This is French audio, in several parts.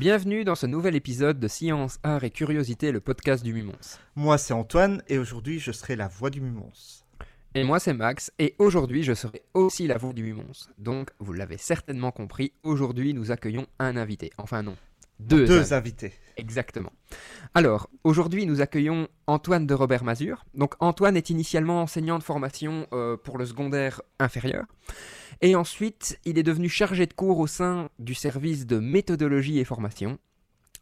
Bienvenue dans ce nouvel épisode de Science, Art et Curiosité, le podcast du Mumons. Moi c'est Antoine et aujourd'hui je serai la voix du Mumons. Et moi c'est Max et aujourd'hui je serai aussi la voix du Mumons. Donc vous l'avez certainement compris, aujourd'hui nous accueillons un invité. Enfin non, deux, Deux invités. Exactement. Alors, aujourd'hui, nous accueillons Antoine de Robert Mazur. Donc, Antoine est initialement enseignant de formation euh, pour le secondaire inférieur. Et ensuite, il est devenu chargé de cours au sein du service de méthodologie et formation.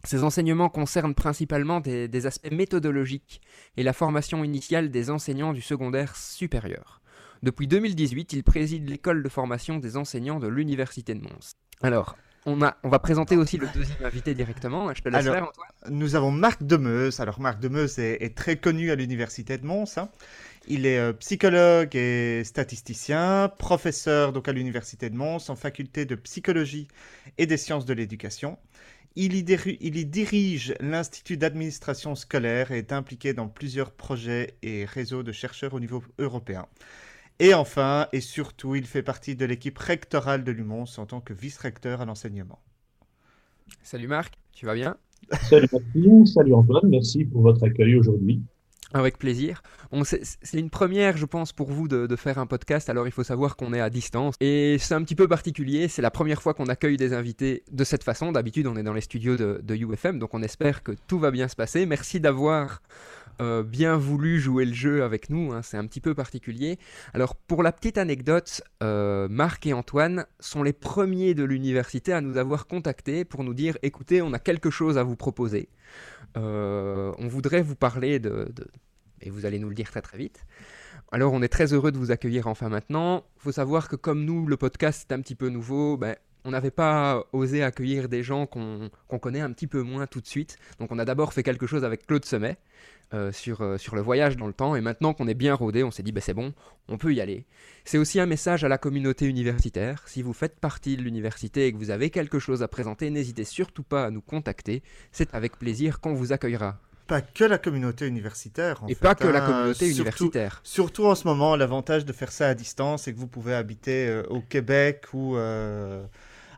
Ses enseignements concernent principalement des, des aspects méthodologiques et la formation initiale des enseignants du secondaire supérieur. Depuis 2018, il préside l'école de formation des enseignants de l'Université de Mons. Alors, on, a, on va présenter aussi le deuxième invité directement. Je te laisse Alors, faire, Antoine. Nous avons Marc Demeuse. Alors Marc Demeuse est, est très connu à l'université de Mons. hein. Il est euh, psychologue et statisticien, professeur donc à l'université de Mons en faculté de psychologie et des sciences de l'éducation. Il y, déru- il y dirige l'Institut d'administration scolaire et est impliqué dans plusieurs projets et réseaux de chercheurs au niveau européen. Et enfin, et surtout, il fait partie de l'équipe rectorale de l'UMONS en tant que vice-recteur à l'enseignement. Salut Marc, tu vas bien? Salut Maxime, salut Antoine, merci pour votre accueil aujourd'hui. Avec plaisir. C'est une première, je pense, pour vous de, faire un podcast. Alors, il faut savoir qu'on est à distance. Et c'est un petit peu particulier. C'est la première fois qu'on accueille des invités de cette façon. D'habitude, on est dans les studios de, de UFM. Donc, on espère que tout va bien se passer. Merci d'avoir euh, bien voulu jouer le jeu avec nous. hein. C'est un petit peu particulier. Alors, pour la petite anecdote, euh, Marc et Antoine sont les premiers de l'université à nous avoir contactés pour nous dire écoutez, on a quelque chose à vous proposer. Euh, on voudrait vous parler de, de- Et vous allez nous le dire très très vite. Alors on est très heureux de vous accueillir enfin maintenant. Faut savoir que comme nous, le podcast est un petit peu nouveau, ben, on n'avait pas osé accueillir des gens qu'on connaît un petit peu moins tout de suite. Donc on a d'abord fait quelque chose avec Claude Semet euh, sur, euh, sur le voyage dans le temps. Et maintenant qu'on est bien rodé, on s'est dit ben, c'est bon, on peut y aller. C'est aussi un message à la communauté universitaire. Si vous faites partie de l'université et que vous avez quelque chose à présenter, n'hésitez surtout pas à nous contacter. C'est avec plaisir qu'on vous accueillera. Pas que la communauté universitaire. en Et fait, pas que la hein, communauté surtout- universitaire. Surtout en ce moment, l'avantage de faire ça à distance, c'est que vous pouvez habiter euh, au Québec ou euh,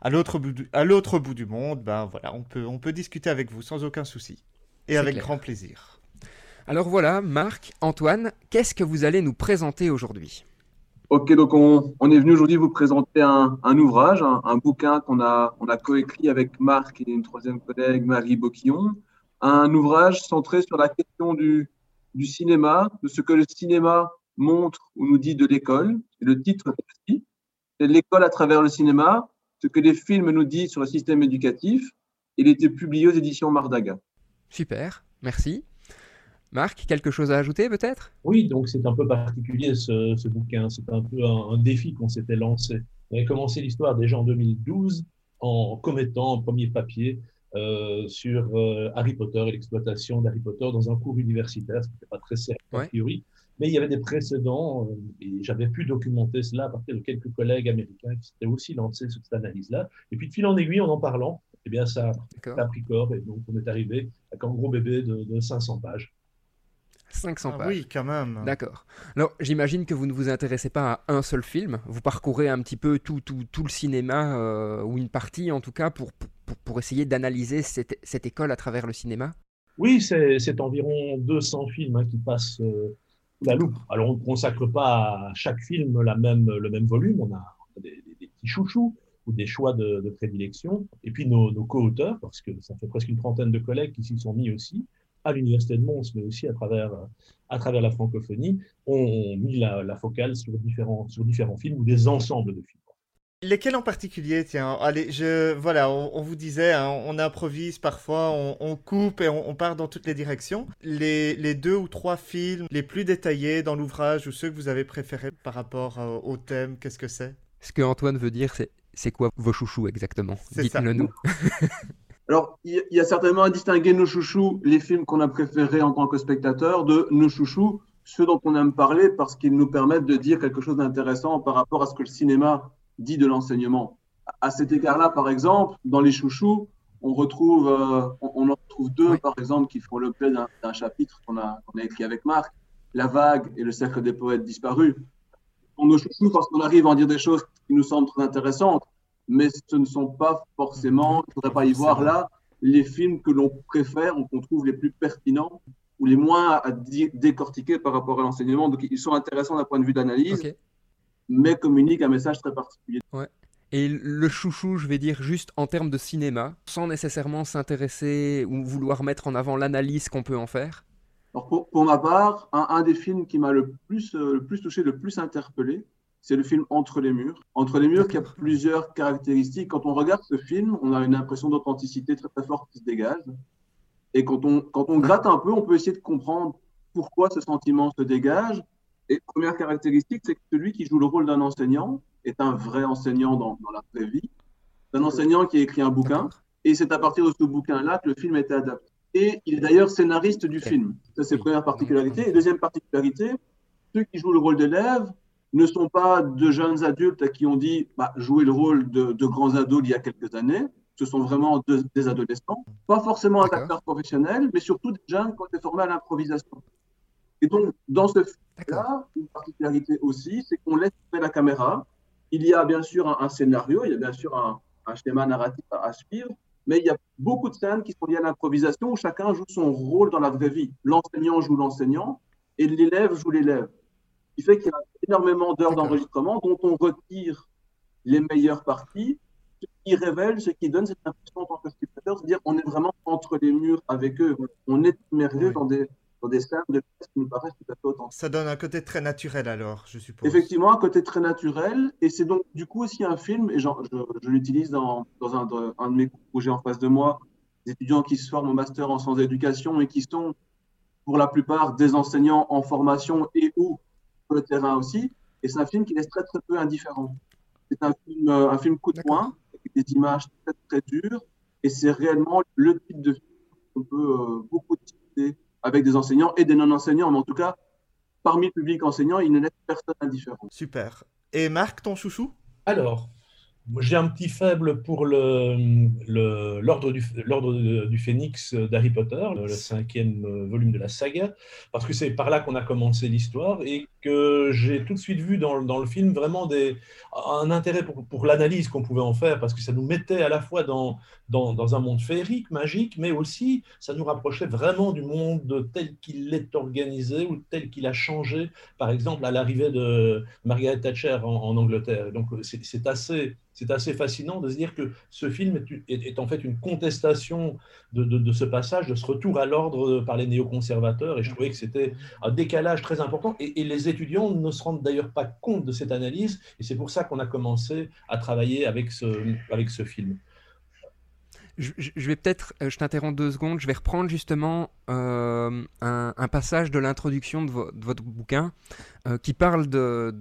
à l'autre bout, du- à l'autre bout du monde. Ben voilà, on peut, on peut discuter avec vous sans aucun souci et C'est avec clair. grand plaisir. Alors voilà, Marc, Antoine, qu'est-ce que vous allez nous présenter aujourd'hui? Ok, donc on, on est venu aujourd'hui vous présenter un, un ouvrage, un, un bouquin qu'on a, on a coécrit avec Marc et une troisième collègue, Marie Boquillon. Un ouvrage centré sur la question du, du cinéma, de ce que le cinéma montre ou nous dit de l'école. Et le titre c'est L'école à travers le cinéma, ce que les films nous disent sur le système éducatif. Il était publié aux éditions Mardaga. Super, merci. Marc, quelque chose à ajouter peut-être? Oui, donc c'est un peu particulier ce, ce bouquin, c'est un peu un, un défi qu'on s'était lancé. On avait commencé l'histoire déjà en 2012 en commettant un premier papier euh, sur euh, Harry Potter et l'exploitation d'Harry Potter dans un cours universitaire, ce qui n'était pas très sérieux Ouais. a priori, mais il y avait des précédents euh, et j'avais pu documenter cela à partir de quelques collègues américains qui s'étaient aussi lancés sur cette analyse-là. Et puis de fil en aiguille, en en parlant, eh bien ça, a pris corps et donc on est arrivé avec un gros bébé de, de 500 pages. 500 Ah pages. oui, quand même. D'accord. Alors, j'imagine que vous ne vous intéressez pas à un seul film. Vous parcourez un petit peu tout, tout, tout le cinéma, euh, ou une partie en tout cas, pour, pour, pour essayer d'analyser cette, cette école à travers le cinéma? Oui, c'est c'est environ 200 films hein, qui passent euh, la loupe. Alors, on ne consacre pas à chaque film le même volume. On a, des, des- petits chouchous ou des choix de, prédilection. Et puis, nos, co-auteurs, parce que ça fait presque une trentaine de collègues qui s'y sont mis aussi, à l'Université de Mons, mais aussi à travers, à travers la francophonie, ont mis la, la focale sur différents, sur différents films ou des ensembles de films. Lesquels en particulier Tiens, allez, je, voilà, on, on vous disait, hein, on improvise parfois, on, on coupe et on, on part dans toutes les directions. Les, les deux ou trois films les plus détaillés dans l'ouvrage ou ceux que vous avez préférés par rapport euh, au thème, qu'est-ce que c'est? Ce que Antoine veut dire, c'est c'est quoi vos chouchous exactement? Dites-le nous. Alors, il y, y a certainement à distinguer nos chouchous, les films qu'on a préférés en tant que spectateurs, de nos chouchous, ceux dont on aime parler parce qu'ils nous permettent de dire quelque chose d'intéressant par rapport à ce que le cinéma dit de l'enseignement. À cet égard-là, par exemple, dans les chouchous, on retrouve, euh, on, on en retrouve deux, Oui. par exemple, qui font l'objet d'un chapitre qu'on a, écrit avec Marc, La vague et le cercle des poètes disparus. On nos chouchous parce qu'on arrive à en dire des choses qui nous semblent très intéressantes, mais ce ne sont pas forcément, il ne faudrait pas y voir là les films que l'on préfère ou qu'on trouve les plus pertinents ou les moins à décortiquer par rapport à l'enseignement. Donc, ils sont intéressants d'un point de vue d'analyse, mais communiquent un message très particulier. Ouais. Et le chouchou, je vais dire juste en termes de cinéma, sans nécessairement s'intéresser ou vouloir mettre en avant l'analyse qu'on peut en faire Alors pour, pour, ma part, un, des films qui m'a le plus, euh, le plus touché, le plus interpellé, c'est le film Entre les murs. Entre les murs qui a plusieurs caractéristiques. Quand on regarde ce film, on a une impression d'authenticité très très forte qui se dégage. Et quand on, quand on gratte un peu, on peut essayer de comprendre pourquoi ce sentiment se dégage. Et première caractéristique, c'est que celui qui joue le rôle d'un enseignant, est un vrai enseignant dans, dans la vraie vie. Un enseignant qui a écrit un bouquin. Et c'est à partir de ce bouquin-là que le film a été adapté. Et il est d'ailleurs scénariste du film. Ça, c'est la première particularité. Et deuxième particularité, ceux qui jouent le rôle d'élève ne sont pas de jeunes adultes à qui on dit bah, jouer le rôle de, de, grands ados il y a quelques années. Ce sont vraiment des adolescents. Pas forcément un acteur professionnel, mais surtout des jeunes qui ont été formés à l'improvisation. Et donc, dans ce film-là, une particularité aussi, c'est qu'on laisse la caméra. Il y a bien sûr un, scénario, il y a bien sûr un, schéma narratif à, suivre, mais il y a beaucoup de scènes qui sont liées à l'improvisation où chacun joue son rôle dans la vraie vie. L'enseignant joue l'enseignant et l'élève joue l'élève. Ce qui fait qu'il y a énormément d'heures d'enregistrement dont on retire les meilleures parties, ce qui révèle, ce qui donne cette impression en tant que spectateur, c'est-à-dire qu'on est vraiment entre les murs avec eux, on est immergé dans des des scènes de qui nous paraissent tout à fait authentiques. Ça donne un côté très naturel alors, je suppose. Effectivement, un côté très naturel. Et c'est donc du coup aussi un film, et je, je, l'utilise dans, dans un, un, de mes cours où j'ai en face de moi des étudiants qui se forment au master en sciences d'éducation et qui sont pour la plupart des enseignants en formation et ou sur le terrain aussi. Et c'est un film qui laisse très très peu indifférent. C'est un film, euh, un film coup de poing, avec des images très très dures. Et c'est réellement le type de film qu'on peut euh, beaucoup discuter avec des enseignants et des non-enseignants, mais en tout cas, parmi le public enseignant, il ne laisse personne indifférent. Super. Et Marc, ton chouchou? Alors, j'ai un petit faible pour l'ordre du, du, Phénix d'Harry Potter, le, cinquième volume de la saga, parce que c'est par là qu'on a commencé l'histoire et que j'ai tout de suite vu dans, dans, le film vraiment des, un intérêt pour, pour l'analyse qu'on pouvait en faire, parce que ça nous mettait à la fois dans, dans, dans, un monde féerique, magique, mais aussi ça nous rapprochait vraiment du monde tel qu'il est organisé ou tel qu'il a changé, par exemple à l'arrivée de Margaret Thatcher en Angleterre. Donc c'est assez c'est assez fascinant de se dire que ce film est, en fait une contestation de, ce passage, de ce retour à l'ordre par les néoconservateurs. Et je trouvais que c'était un décalage très important. Et, les étudiants ne se rendent d'ailleurs pas compte de cette analyse. Et c'est pour ça qu'on a commencé à travailler avec ce, film. Je, vais peut-être, euh, je t'interromps deux secondes, je vais reprendre justement euh, un, passage de l'introduction de, votre bouquin euh, qui parle de,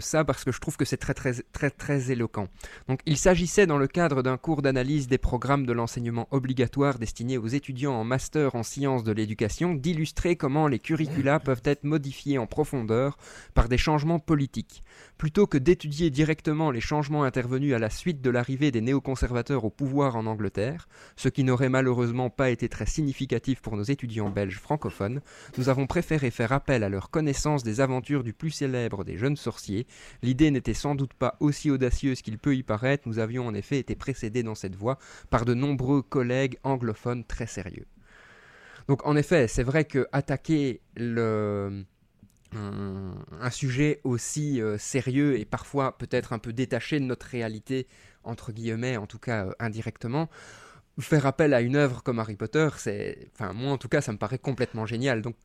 ça parce que je trouve que c'est très, très, très, très éloquent. Donc, il s'agissait dans le cadre d'un cours d'analyse des programmes de l'enseignement obligatoire destinés aux étudiants en master en sciences de l'éducation d'illustrer comment les curricula peuvent être modifiés en profondeur par des changements politiques. Plutôt que d'étudier directement les changements intervenus à la suite de l'arrivée des néoconservateurs au pouvoir en Angleterre, ce qui n'aurait malheureusement pas été très significatif pour nos étudiants belges francophones, nous avons préféré faire appel à leur connaissance des aventures du plus célèbre des jeunes sorciers. L'idée n'était sans doute pas aussi audacieuse qu'il peut y paraître, nous avions en effet été précédés dans cette voie par de nombreux collègues anglophones très sérieux. Donc en effet, c'est vrai que attaquer un, sujet aussi euh, sérieux et parfois peut-être un peu détaché de notre réalité, entre guillemets, en tout cas euh, indirectement, faire appel à une œuvre comme Harry Potter, c'est, enfin moi en tout cas, ça me paraît complètement génial. Donc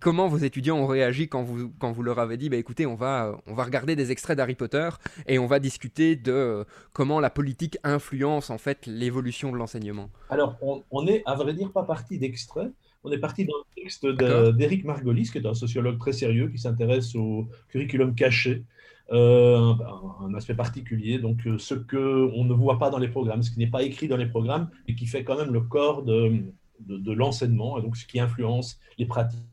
comment vos étudiants ont réagi quand vous, quand vous leur avez dit, bah, écoutez, on va, on va regarder des extraits d'Harry Potter et on va discuter de euh, comment la politique influence en fait l'évolution de l'enseignement? Alors, on, on, est, à vrai dire, pas parti d'extraits. On est parti d'un texte d'Éric Margolis, qui est un sociologue très sérieux qui s'intéresse au curriculum caché, euh, un, aspect particulier, donc euh, ce qu'on ne voit pas dans les programmes, ce qui n'est pas écrit dans les programmes, et qui fait quand même le corps de, de, l'enseignement, et donc ce qui influence les pratiques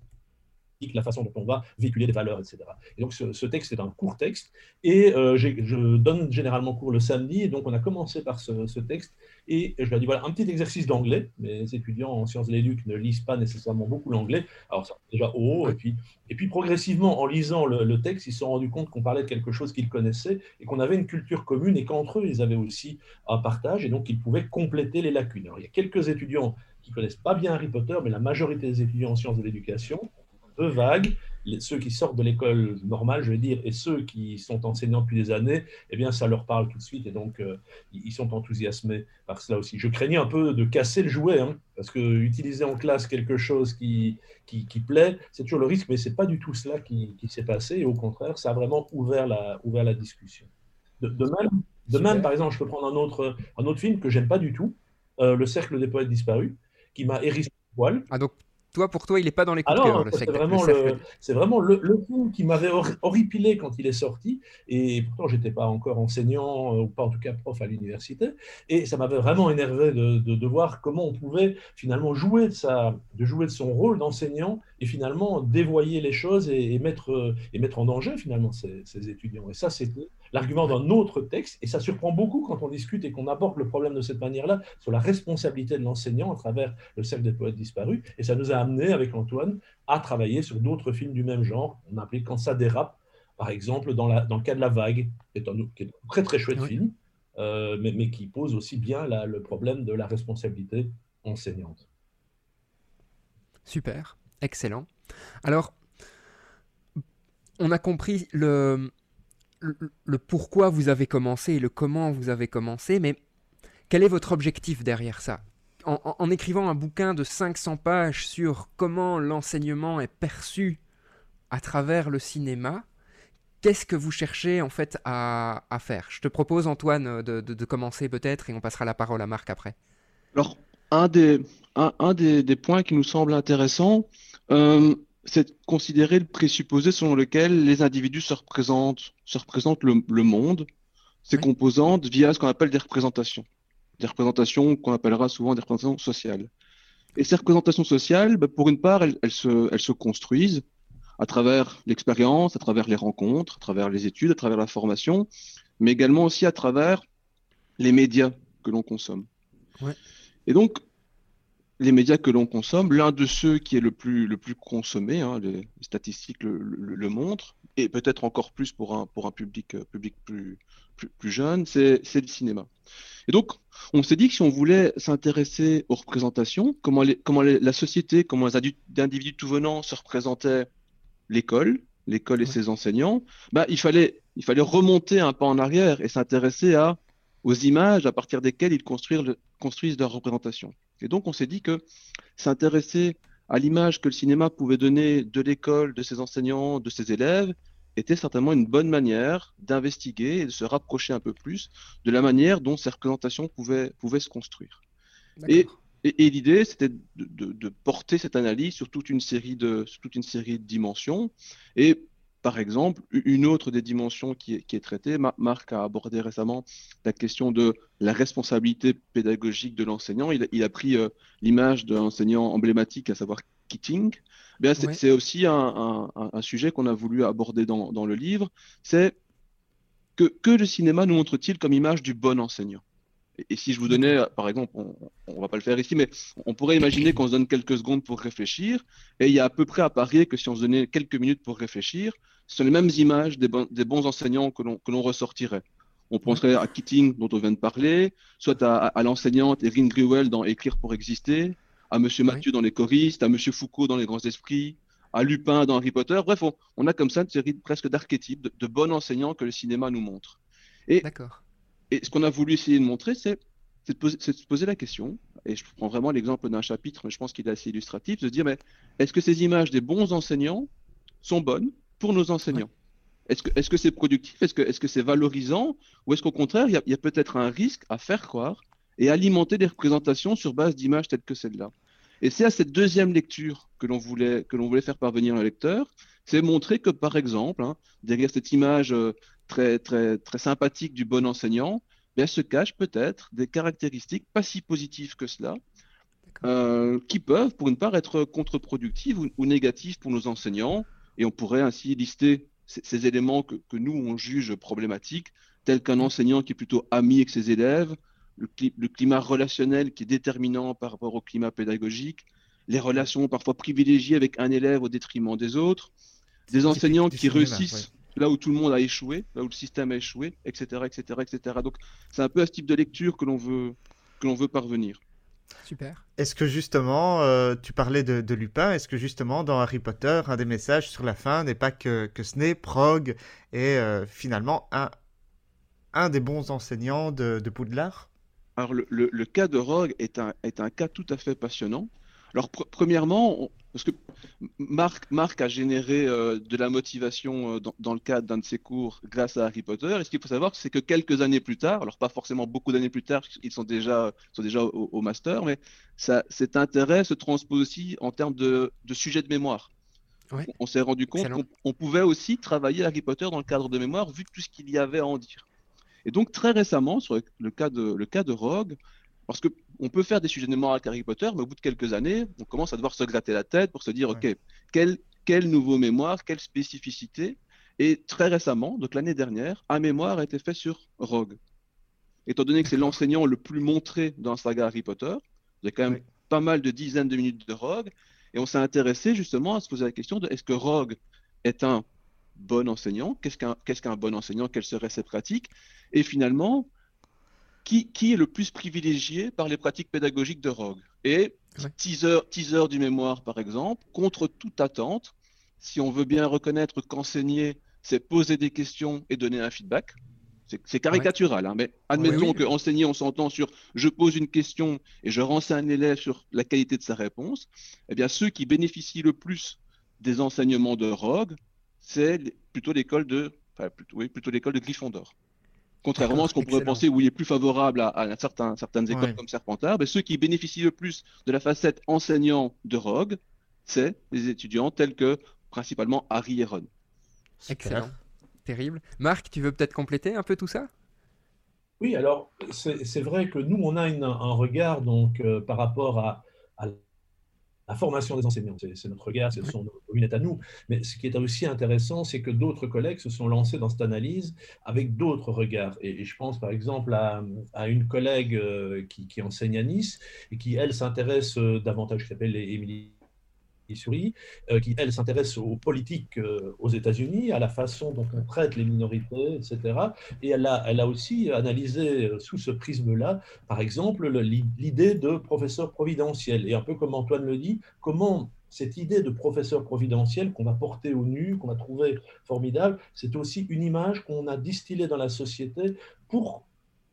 la façon dont on va véhiculer des valeurs, etc. Et donc ce, texte est un court texte et euh, je donne généralement cours le samedi et donc on a commencé par ce, texte et je leur dis voilà un petit exercice d'anglais. Mes étudiants en sciences de l'éduc ne lisent pas nécessairement beaucoup l'anglais, alors ça déjà haut et puis et puis progressivement en lisant le, texte ils se sont rendus compte qu'on parlait de quelque chose qu'ils connaissaient et qu'on avait une culture commune et qu'entre eux ils avaient aussi un partage et donc ils pouvaient compléter les lacunes. Alors, il y a quelques étudiants qui connaissent pas bien Harry Potter, mais la majorité des étudiants en sciences de l'éducation, peu vagues, ceux qui sortent de l'école normale, je veux dire, et ceux qui sont enseignants depuis des années, eh bien, ça leur parle tout de suite et donc euh, ils sont enthousiasmés par cela aussi. Je craignais un peu de casser le jouet, hein, parce que utiliser en classe quelque chose qui, qui, plaît, c'est toujours le risque, mais c'est pas du tout cela qui, qui s'est passé. Et au contraire, ça a vraiment ouvert la, ouvert la discussion. De, même, de même, par exemple, je peux prendre un autre, un autre film que j'aime pas du tout, euh, Le Cercle des poètes disparus qui m'a hérissé le poil. Ah, donc toi, pour toi, il n'est pas dans les coups de C'est vraiment, le, vraiment le, film qui m'avait horripilé quand il est sorti. Et pourtant, j'étais pas encore enseignant, euh, ou pas en tout cas prof à l'université. Et ça m'avait vraiment énervé de, de, voir comment on pouvait finalement jouer de, sa, de, jouer de son rôle d'enseignant et finalement dévoyer les choses et, mettre, et mettre en danger finalement ces, ces étudiants. Et ça, c'était l'argument d'un autre texte, et ça surprend beaucoup quand on discute et qu'on aborde le problème de cette manière-là, sur la responsabilité de l'enseignant à travers le cercle des poètes disparus, et ça nous a amené avec Antoine à travailler sur d'autres films du même genre, on a appelé Quand ça dérape, par exemple dans, la, dans le cas de La Vague, qui est un, très très chouette film, euh, mais, mais, qui pose aussi bien le problème de la responsabilité enseignante. Super, excellent. Alors, on a compris le, pourquoi vous avez commencé et le comment vous avez commencé, mais quel est votre objectif derrière ça? En, écrivant un bouquin de 500 pages sur comment l'enseignement est perçu à travers le cinéma, qu'est-ce que vous cherchez en fait à, faire? Je te propose Antoine de, commencer peut-être et on passera la parole à Marc après. Alors, un des, un, des, points qui nous semble intéressant, euh, c'est de considérer le présupposé selon lequel les individus se représentent, se représentent le, monde, ses composantes, via ce qu'on appelle des représentations. Des représentations qu'on appellera souvent des représentations sociales. Et ces représentations sociales, bah, pour une part, elles, se, elles se construisent à travers l'expérience, à travers les rencontres, à travers les études, à travers la formation, mais également aussi à travers les médias que l'on consomme. Et donc, les médias que l'on consomme, l'un de ceux qui est le plus, le plus consommé, hein, les, statistiques le, montrent, et peut-être encore plus pour un, pour un public, euh, public plus, plus, jeune, c'est le cinéma. Et donc, on s'est dit que si on voulait s'intéresser aux représentations, comment, les, comment la société, comment les individus tout venant se représentaient l'école, l'école et ses enseignants, bah, il, fallait, il fallait remonter un pas en arrière et s'intéresser à aux images à partir desquelles ils construisent, construisent leur représentation. Et donc, on s'est dit que s'intéresser à l'image que le cinéma pouvait donner de l'école, de ses enseignants, de ses élèves, était certainement une bonne manière d'investiguer et de se rapprocher un peu plus de la manière dont ces représentations pouvaient, pouvaient se construire. Et, et, l'idée, c'était de, de, porter cette analyse sur toute une série de, sur toute une série de dimensions. Et par exemple, une autre des dimensions qui est, traitée, Marc a abordé récemment la question de la responsabilité pédagogique de l'enseignant. Il, a pris euh, l'image d'un enseignant emblématique, à savoir Keating. c'est aussi un, sujet qu'on a voulu aborder dans, le livre. C'est que, que le cinéma nous montre-t-il comme image du bon enseignant? Et, si je vous donnais, par exemple, on ne va pas le faire ici, mais on pourrait imaginer qu'on se donne quelques secondes pour réfléchir, et il y a à peu près à parier que si on se donnait quelques minutes pour réfléchir, ce sont les mêmes images des, bons enseignants que l'on ressortirait. On penserait à Keating, dont on vient de parler, soit à, l'enseignante Erin Grewell dans Écrire pour exister, à M. Mathieu dans Les choristes, à M. Foucault dans Les grands esprits, à Lupin dans Harry Potter. Bref, on, a comme ça une série presque d'archétypes, de, bons enseignants que le cinéma nous montre. D'accord. Et ce qu'on a voulu essayer de montrer, c'est de, se poser la question, et je prends vraiment l'exemple d'un chapitre, mais je pense qu'il est assez illustratif, de se dire, mais est-ce que ces images des bons enseignants sont bonnes pour nos enseignants? Est-ce que c'est productif? Est-ce que c'est valorisant? Ou est-ce qu'au contraire, il y a, peut-être un risque à faire croire et alimenter des représentations sur base d'images telles que celle-là Et c'est à cette deuxième lecture que l'on voulait, voulait faire parvenir un lecteur, c'est montrer que, par exemple, hein, derrière cette image euh, très, très, très sympathique du bon enseignant, bien, se cachent peut-être des caractéristiques pas si positives que cela, euh, qui peuvent, pour une part, être contre-productives ou, négatives pour nos enseignants. Et on pourrait ainsi lister ces, éléments que, que, nous, on juge problématiques, tels qu'un enseignant qui est plutôt ami avec ses élèves, le, le, climat relationnel qui est déterminant par rapport au climat pédagogique, les relations parfois privilégiées avec un élève au détriment des autres, des enseignants qui réussissent là où tout le monde a échoué, là où le système a échoué, etc., etc., etc. Donc c'est un peu à ce type de lecture que l'on veut que l'on veut parvenir. Super. Est-ce que justement, euh, tu parlais de, Lupin, est-ce que justement dans Harry Potter, un des messages sur la fin n'est pas que, que Snape, Rogue est euh, finalement un, un des bons enseignants de, de Poudlard? Alors le, le, cas de Rogue est un, est un cas tout à fait passionnant. Alors premièrement, parce que Marc, Marc a généré euh, de la motivation euh, dans, le cadre d'un de ses cours grâce à Harry Potter. Et ce qu'il faut savoir, c'est que quelques années plus tard, alors pas forcément beaucoup d'années plus tard, ils sont déjà, sont déjà au, master, mais ça, cet intérêt se transpose aussi en termes de, de sujet de mémoire. On s'est rendu compte qu'on pouvait aussi travailler Harry Potter dans le cadre de mémoire, vu tout ce qu'il y avait à en dire. Et donc très récemment, sur le cas de, le cas de Rogue, parce qu'on peut faire des sujets de mémoire avec Harry Potter, mais au bout de quelques années, on commence à devoir se gratter la tête pour se dire, OK, quel, quel nouveau mémoire, quelle spécificité Et très récemment, donc l'année dernière, un mémoire a été fait sur Rogue. Étant donné que c'est l'enseignant le plus montré dans la saga Harry Potter, il y a quand même pas mal de dizaines de minutes de Rogue, et on s'est intéressé justement à se poser la question de est-ce que Rogue est un bon enseignant? Qu'est-ce qu'un qu'est-ce qu'un bon enseignant? Quelles seraient ses pratiques? Et finalement, qui, est le plus privilégié par les pratiques pédagogiques de Rogue. Et teaser, teaser du mémoire, par exemple, contre toute attente, si on veut bien reconnaître qu'enseigner, c'est poser des questions et donner un feedback. C'est caricatural, hein, mais admettons que enseigner, on s'entend sur je pose une question et je renseigne un élève sur la qualité de sa réponse. Eh bien, ceux qui bénéficient le plus des enseignements de Rogue, c'est plutôt l'école de, enfin, plutôt, oui, plutôt l'école de Gryffondor. Contrairement à ce qu'on pourrait penser où il est plus favorable à, certaines écoles comme Serpentard, mais ceux qui bénéficient le plus de la facette enseignant de Rogue, c'est les étudiants tels que principalement Harry et Ron. Excellent. Terrible. Marc, tu veux peut-être compléter un peu tout ça? Oui, alors c'est vrai que nous, on a un regard donc euh, par rapport à, à la formation des enseignants. C'est notre regard, ce sont nos lunettes à nous. Mais ce qui est aussi intéressant, c'est que d'autres collègues se sont lancés dans cette analyse avec d'autres regards. Et, je pense par exemple à, une collègue euh, qui, qui, enseigne à Nice et qui, elle, s'intéresse euh, davantage, qui s'appelle Émilie souris, euh, qui, elle, s'intéresse aux politiques euh, aux États-Unis, à la façon dont on traite les minorités, etc. Et elle a, elle a aussi analysé euh, sous ce prisme-là, par exemple, l'idée de professeur providentiel. Et un peu comme Antoine le dit, comment cette idée de professeur providentiel qu'on va porter au nu, qu'on a trouvé formidable, c'est aussi une image qu'on a distillée dans la société pour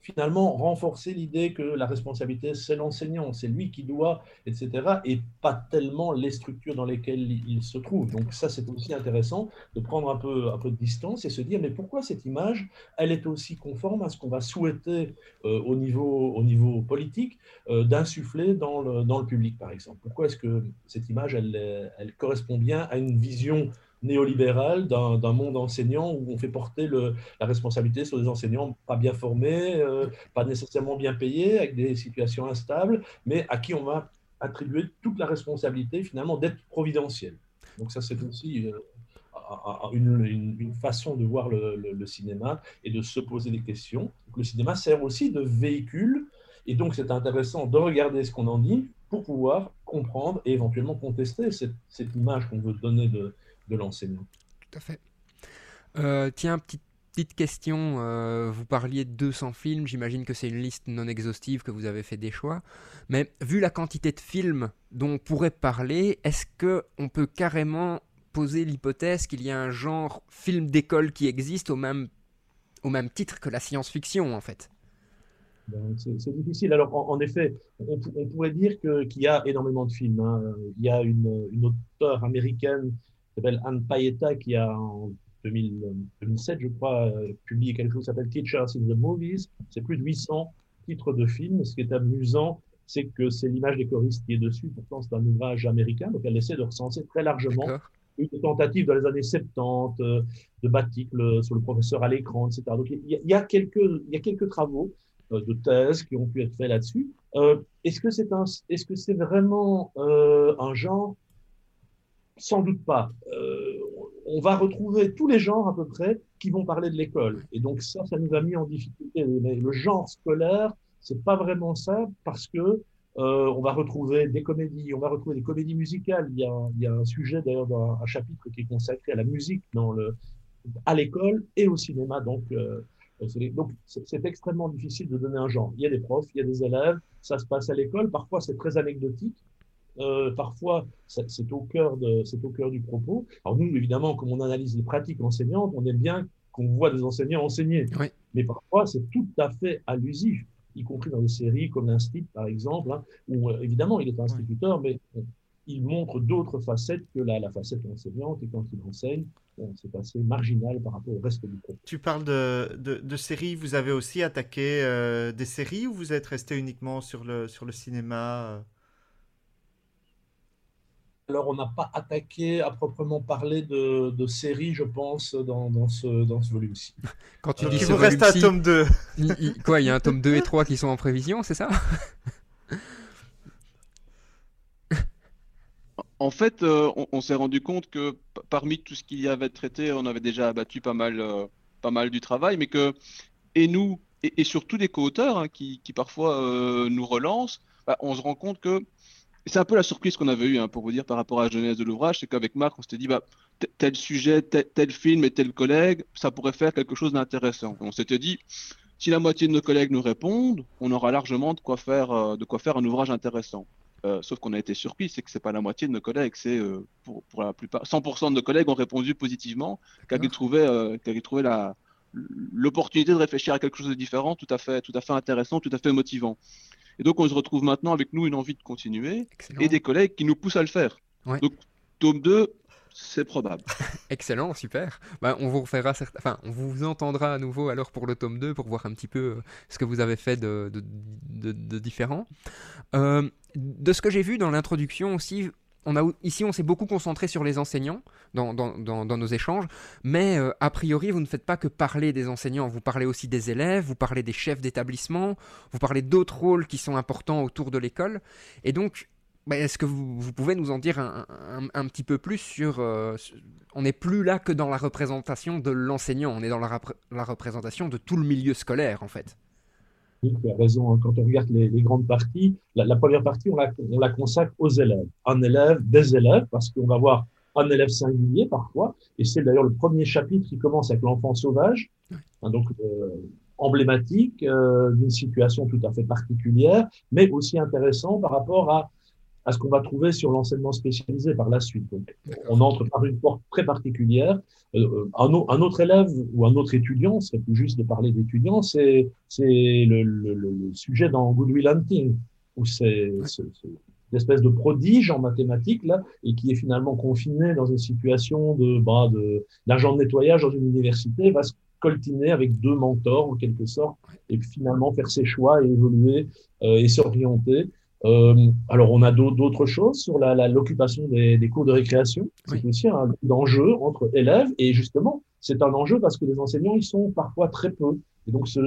finalement renforcer l'idée que la responsabilité, c'est l'enseignant, c'est lui qui doit, etc., et pas tellement les structures dans lesquelles il se trouve. Donc ça, c'est aussi intéressant de prendre un peu, un peu de distance et se dire, mais pourquoi cette image, elle est aussi conforme à ce qu'on va souhaiter euh, au, niveau, au niveau politique euh, d'insuffler dans le, dans le public, par exemple? Pourquoi est-ce que cette image, elle, elle correspond bien à une vision néolibéral d'un monde enseignant où on fait porter la responsabilité sur des enseignants pas bien formés, euh, pas nécessairement bien payés, avec des situations instables, mais à qui on va attribuer toute la responsabilité finalement d'être providentiel. Donc ça c'est aussi euh, une, façon de voir le, cinéma et de se poser des questions. Le cinéma sert aussi de véhicule et donc c'est intéressant de regarder ce qu'on en dit pour pouvoir comprendre et éventuellement contester cette image qu'on veut donner de, de l'enseignant. Tout à fait. Euh, tiens, petite, petite question. Euh, vous parliez de 200 films. J'imagine que c'est une liste non exhaustive que vous avez fait des choix. Mais vu la quantité de films dont on pourrait parler, est-ce que on peut carrément poser l'hypothèse qu'il y a un genre film d'école qui existe au même, au même titre que la science-fiction, en fait? Ben, c'est difficile. Alors, en, effet, on, pourrait dire qu'il y a énormément de films. Hein. Il y a une, une auteure américaine s'appelle Anne Payetta, qui a en 2007, je crois, euh, publié quelque chose qui s'appelle Teachers in the Movies. C'est plus de 800 titres de films. Ce qui est amusant, c'est que c'est l'image des choristes qui est dessus. Pourtant, c'est un ouvrage américain, donc elle essaie de recenser très largement une tentative dans les années 70 euh, de Baticle sur le professeur à l'écran, etc. Donc il y, a, quelques, il y a quelques travaux euh, de thèse qui ont pu être faits là-dessus. est-ce que c'est un, est-ce que c'est vraiment un genre Sans doute pas. on va retrouver tous les genres à peu près qui vont parler de l'école. Et donc ça, ça nous a mis en difficulté. Le genre scolaire, c'est pas vraiment ça parce que euh, on va retrouver des comédies, on va retrouver des comédies musicales. Il y a, il y a un sujet d'ailleurs dans un chapitre qui est consacré à la musique dans le, à l'école et au cinéma. Donc, euh, donc c'est extrêmement difficile de donner un genre. Il y a des profs, il y a des élèves, ça se passe à l'école. Parfois, c'est très anecdotique. Euh, parfois, c'est au cœur de, c'est au cœur du propos. Alors nous, évidemment, comme on analyse les pratiques enseignantes, on aime bien qu'on voit des enseignants enseigner. Mais parfois, c'est tout à fait allusif y compris dans des séries comme l'Institut, par exemple, hein, où euh, évidemment il est instituteur, mais euh, il montre d'autres facettes que la, la, facette enseignante, et quand il enseigne, c'est assez marginal par rapport au reste du groupe. Tu parles de, de, séries, vous avez aussi attaqué euh, des séries ou vous êtes resté uniquement sur le, sur le cinéma alors, on n'a pas attaqué à proprement parler de, de séries, je pense, dans, dans ce, dans ce volume-ci. Quand tu euh, dis qu'il vous reste un tome 2. quoi, il y a un tome 2 et 3 qui sont en prévision, c'est ça? En fait, euh, on, s'est rendu compte que parmi tout ce qu'il y avait traité, on avait déjà abattu pas mal, euh, pas mal du travail, mais que, et nous, et, surtout des co-auteurs hein, qui, qui, parfois nous relancent, bah, on se rend compte que c'est un peu la surprise qu'on avait eue, hein, pour vous dire, par rapport à la jeunesse de l'ouvrage, c'est qu'avec Marc, on s'était dit, bah, tel sujet, tel, film et tel collègue, ça pourrait faire quelque chose d'intéressant. On s'était dit, si la moitié de nos collègues nous répondent, on aura largement de quoi faire, euh, de quoi faire un ouvrage intéressant. Euh, sauf qu'on a été surpris, c'est que c'est pas la moitié de nos collègues, c'est euh, pour, pour, la plupart, 100% de nos collègues ont répondu positivement, car ils trouvaient, la, l'opportunité de réfléchir à quelque chose de différent, tout à fait, tout à fait intéressant, tout à fait motivant. Et donc, on se retrouve maintenant avec nous une envie de continuer et des collègues qui nous poussent à le faire. Donc, tome 2, c'est probable. Excellent, super. Bah, on vous refera enfin, on vous entendra à nouveau alors pour le tome 2 pour voir un petit peu euh, ce que vous avez fait de, de, différent. Euh, de ce que j'ai vu dans l'introduction aussi, on ici, on s'est beaucoup concentré sur les enseignants dans, nos échanges, mais euh, a priori, vous ne faites pas que parler des enseignants, vous parlez aussi des élèves, vous parlez des chefs d'établissement, vous parlez d'autres rôles qui sont importants autour de l'école. Et donc, bah, est-ce que vous, pouvez nous en dire un, petit peu plus sur... Euh, on n'est plus là que dans la représentation de l'enseignant, on est dans la représentation de tout le milieu scolaire, en fait tu as raison, quand on regarde les, grandes parties, la, première partie, on la, on la, consacre aux élèves. Un élève, des élèves, parce qu'on va voir un élève singulier parfois, et c'est d'ailleurs le premier chapitre qui commence avec l'enfant sauvage, hein, donc euh, emblématique euh, d'une situation tout à fait particulière, mais aussi intéressant par rapport à à ce qu'on va trouver sur l'enseignement spécialisé par la suite. on entre par une porte très particulière. Euh, un, un, autre élève ou un autre étudiant, ce serait plus juste de parler d'étudiant, c'est le, le, le, sujet dans Goodwill Hunting, où c'est une espèce de prodige en mathématiques, là, et qui est finalement confiné dans une situation de bah, d'agent de, de nettoyage dans une université, va se coltiner avec deux mentors, en quelque sorte, et finalement faire ses choix et évoluer euh, et s'orienter. Euh, alors, on a d'autres choses sur l'occupation des, des, cours de récréation. C'est aussi un enjeu entre élèves. Et justement, c'est un enjeu parce que les enseignants, ils sont parfois très peu. Et donc, se,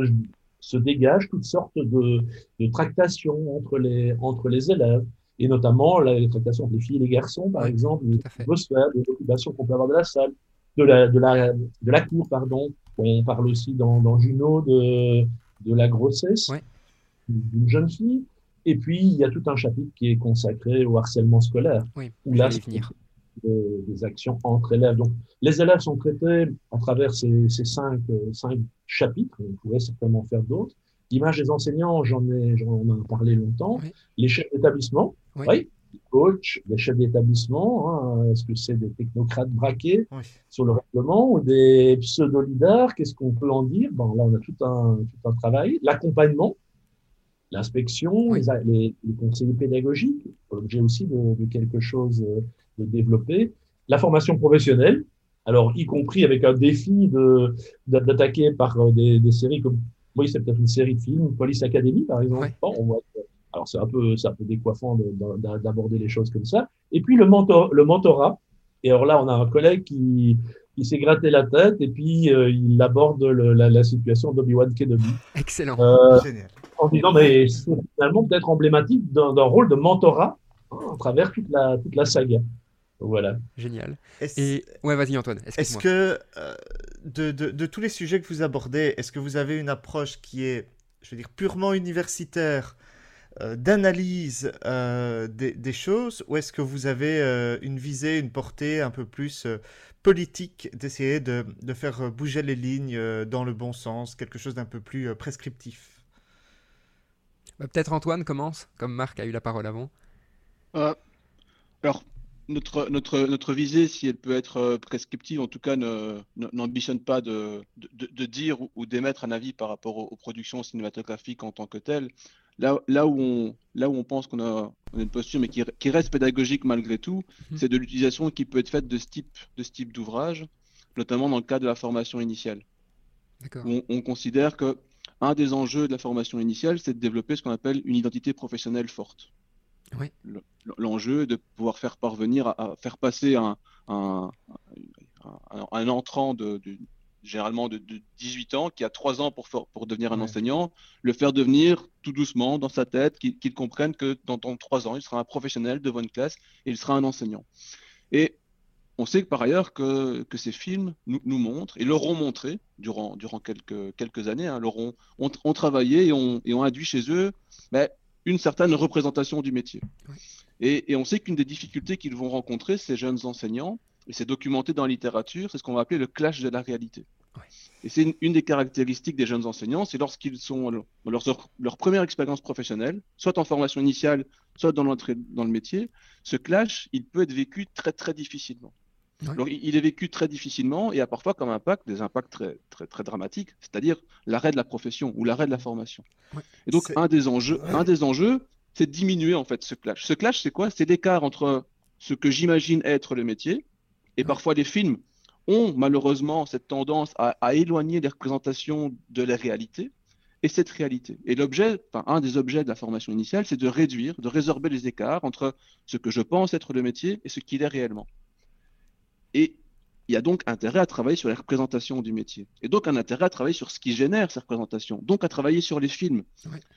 se dégagent toutes sortes de, de tractations entre les, entre les élèves. Et notamment, les tractations entre les filles et les garçons, par exemple, les atmosphères, les occupations qu'on peut avoir de la salle, de la, de la, de la cour, pardon. On parle aussi dans, dans Juno de, de la grossesse d'une jeune fille. Et puis, il y a tout un chapitre qui est consacré au harcèlement scolaire. Oui, où là, venir. Des, actions entre élèves. Donc, les élèves sont traités à travers ces, ces cinq, cinq, chapitres. On pourrait certainement faire d'autres. L'image des enseignants, j'en ai, j'en ai parlé longtemps. Les chefs d'établissement, oui. les coachs, les chefs d'établissement. Hein, est-ce que c'est des technocrates braqués sur le règlement ou des pseudo-leaders? Qu'est-ce qu'on peut en dire? Bon, là, on a tout un, tout un travail. L'accompagnement l'inspection, les, conseillers pédagogiques, l'objet aussi de, quelque chose euh, de développé, la formation professionnelle, alors y compris avec un défi de d'attaquer par euh, des, séries comme, oui, c'est peut-être une série de films, Police Academy par exemple. alors c'est un peu, c'est un peu décoiffant d'aborder les choses comme ça. Et puis le mentor, le mentorat. Et alors là, on a un collègue qui il s'est gratté la tête et puis euh, il aborde la, situation d'Obi-Wan Kenobi. Excellent. Euh, en disant, mais c'est finalement peut-être emblématique d'un rôle de mentorat hein, à travers toute la, toute la saga. Voilà. Génial. Et ouais, vas-y Antoine. Est-ce que euh, de, de, de, tous les sujets que vous abordez, est-ce que vous avez une approche qui est, je veux dire, purement universitaire euh, d'analyse euh, des, des, choses, ou est-ce que vous avez une visée, une portée un peu plus politique d'essayer de, de, faire bouger les lignes dans le bon sens, quelque chose d'un peu plus prescriptif? Bah, Peut-être Antoine commence, comme Marc a eu la parole avant. alors, notre, notre, notre visée, si elle peut être euh, prescriptive, en tout cas, n'ambitionne pas de, de, de, dire ou d'émettre un avis par rapport aux, productions cinématographiques en tant que telles. Là, là, où, on, là où on pense qu'on a, une posture, mais qui, qui reste pédagogique malgré tout, mhm. c'est de l'utilisation qui peut être faite de ce type de type d'ouvrage, notamment dans le cas de la formation initiale. On, on considère que un des enjeux de la formation initiale, c'est de développer ce qu'on appelle une identité professionnelle forte. L'enjeu est de pouvoir faire parvenir à, faire passer un, un, entrant de, généralement de, 18 ans qui a 3 ans pour, pour devenir un enseignant, le faire devenir tout doucement dans sa tête, qu'il comprenne que dans, dans 3 ans, il sera un professionnel devant une classe et il sera un enseignant. Et on sait que par ailleurs que, que ces films nous, nous, montrent et l'auront montré durant, durant quelques, quelques années, hein, ont, ont, travaillé et ont, et ont induit chez eux ben, une certaine représentation du métier. Et, on sait qu'une des difficultés qu'ils vont rencontrer, ces jeunes enseignants, et c'est documenté dans la littérature, c'est ce qu'on va appeler le clash de la réalité. Et c'est une, des caractéristiques des jeunes enseignants, c'est lorsqu'ils sont leur, leur, première expérience professionnelle, soit en formation initiale, soit dans l'entrée dans le métier, ce clash, il peut être vécu très très difficilement. Alors, il est vécu très difficilement et a parfois comme impact des impacts très, très, très dramatiques, c'est-à-dire l'arrêt de la profession ou l'arrêt de la formation. Et donc, un des enjeux, un des enjeux, c'est de diminuer en fait ce clash. Ce clash, c'est quoi? C'est l'écart entre ce que j'imagine être le métier et parfois les films ont malheureusement cette tendance à, à, éloigner les représentations de la réalité et cette réalité. Et l'objet, enfin, un des objets de la formation initiale, c'est de réduire, de résorber les écarts entre ce que je pense être le métier et ce qu'il est réellement. Et il y a donc intérêt à travailler sur les représentations du métier. Et donc un intérêt à travailler sur ce qui génère ces représentations. Donc à travailler sur les films.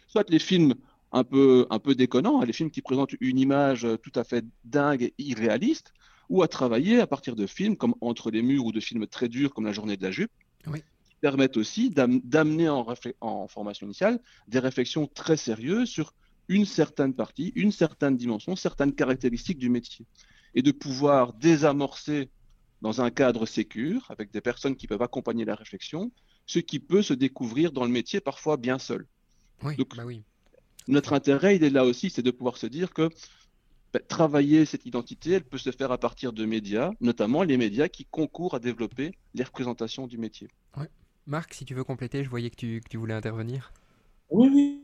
Soit les films un peu, un peu déconnants, hein, les films qui présentent une image tout à fait dingue et irréaliste, ou à travailler à partir de films comme Entre les murs ou de films très durs comme La journée de la jupe, qui permettent aussi d'amener en, en formation initiale des réflexions très sérieuses sur une certaine partie, une certaine dimension, certaines caractéristiques du métier. Et de pouvoir désamorcer dans un cadre sécur, avec des personnes qui peuvent accompagner la réflexion, ce qui peut se découvrir dans le métier parfois bien seul. Oui, Donc, bah oui. Notre intérêt, il est là aussi, c'est de pouvoir se dire que bah, travailler cette identité, elle peut se faire à partir de médias, notamment les médias qui concourent à développer les représentations du métier. Ouais. Marc, si tu veux compléter, je voyais que tu, que tu voulais intervenir. Oui, oui,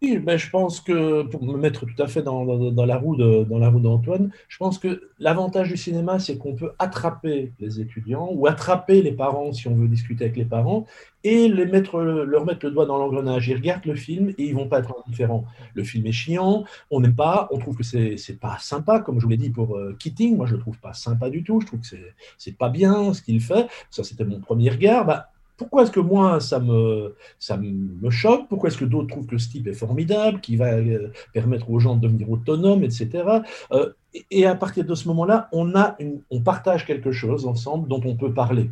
ben, je pense que, pour me mettre tout à fait dans, la roue dans la roue d'Antoine, je pense que l'avantage du cinéma, c'est qu'on peut attraper les étudiants ou attraper les parents, si on veut discuter avec les parents, et les mettre, leur mettre le doigt dans l'engrenage. Ils regardent le film et ils vont pas être indifférents. Le film est chiant, on n'aime pas, on trouve que c'est, c'est pas sympa, comme je vous l'ai dit pour euh, Keating, moi je le trouve pas sympa du tout, je trouve que c'est, c'est pas bien ce qu'il fait. Ça, c'était mon premier regard. Bah, pourquoi est-ce que moi, ça me, ça me choque? Pourquoi est-ce que d'autres trouvent que ce type est formidable, qui va euh, permettre aux gens de devenir autonomes, etc. Euh, et à partir de ce moment-là, on, a une, on partage quelque chose ensemble dont on peut parler.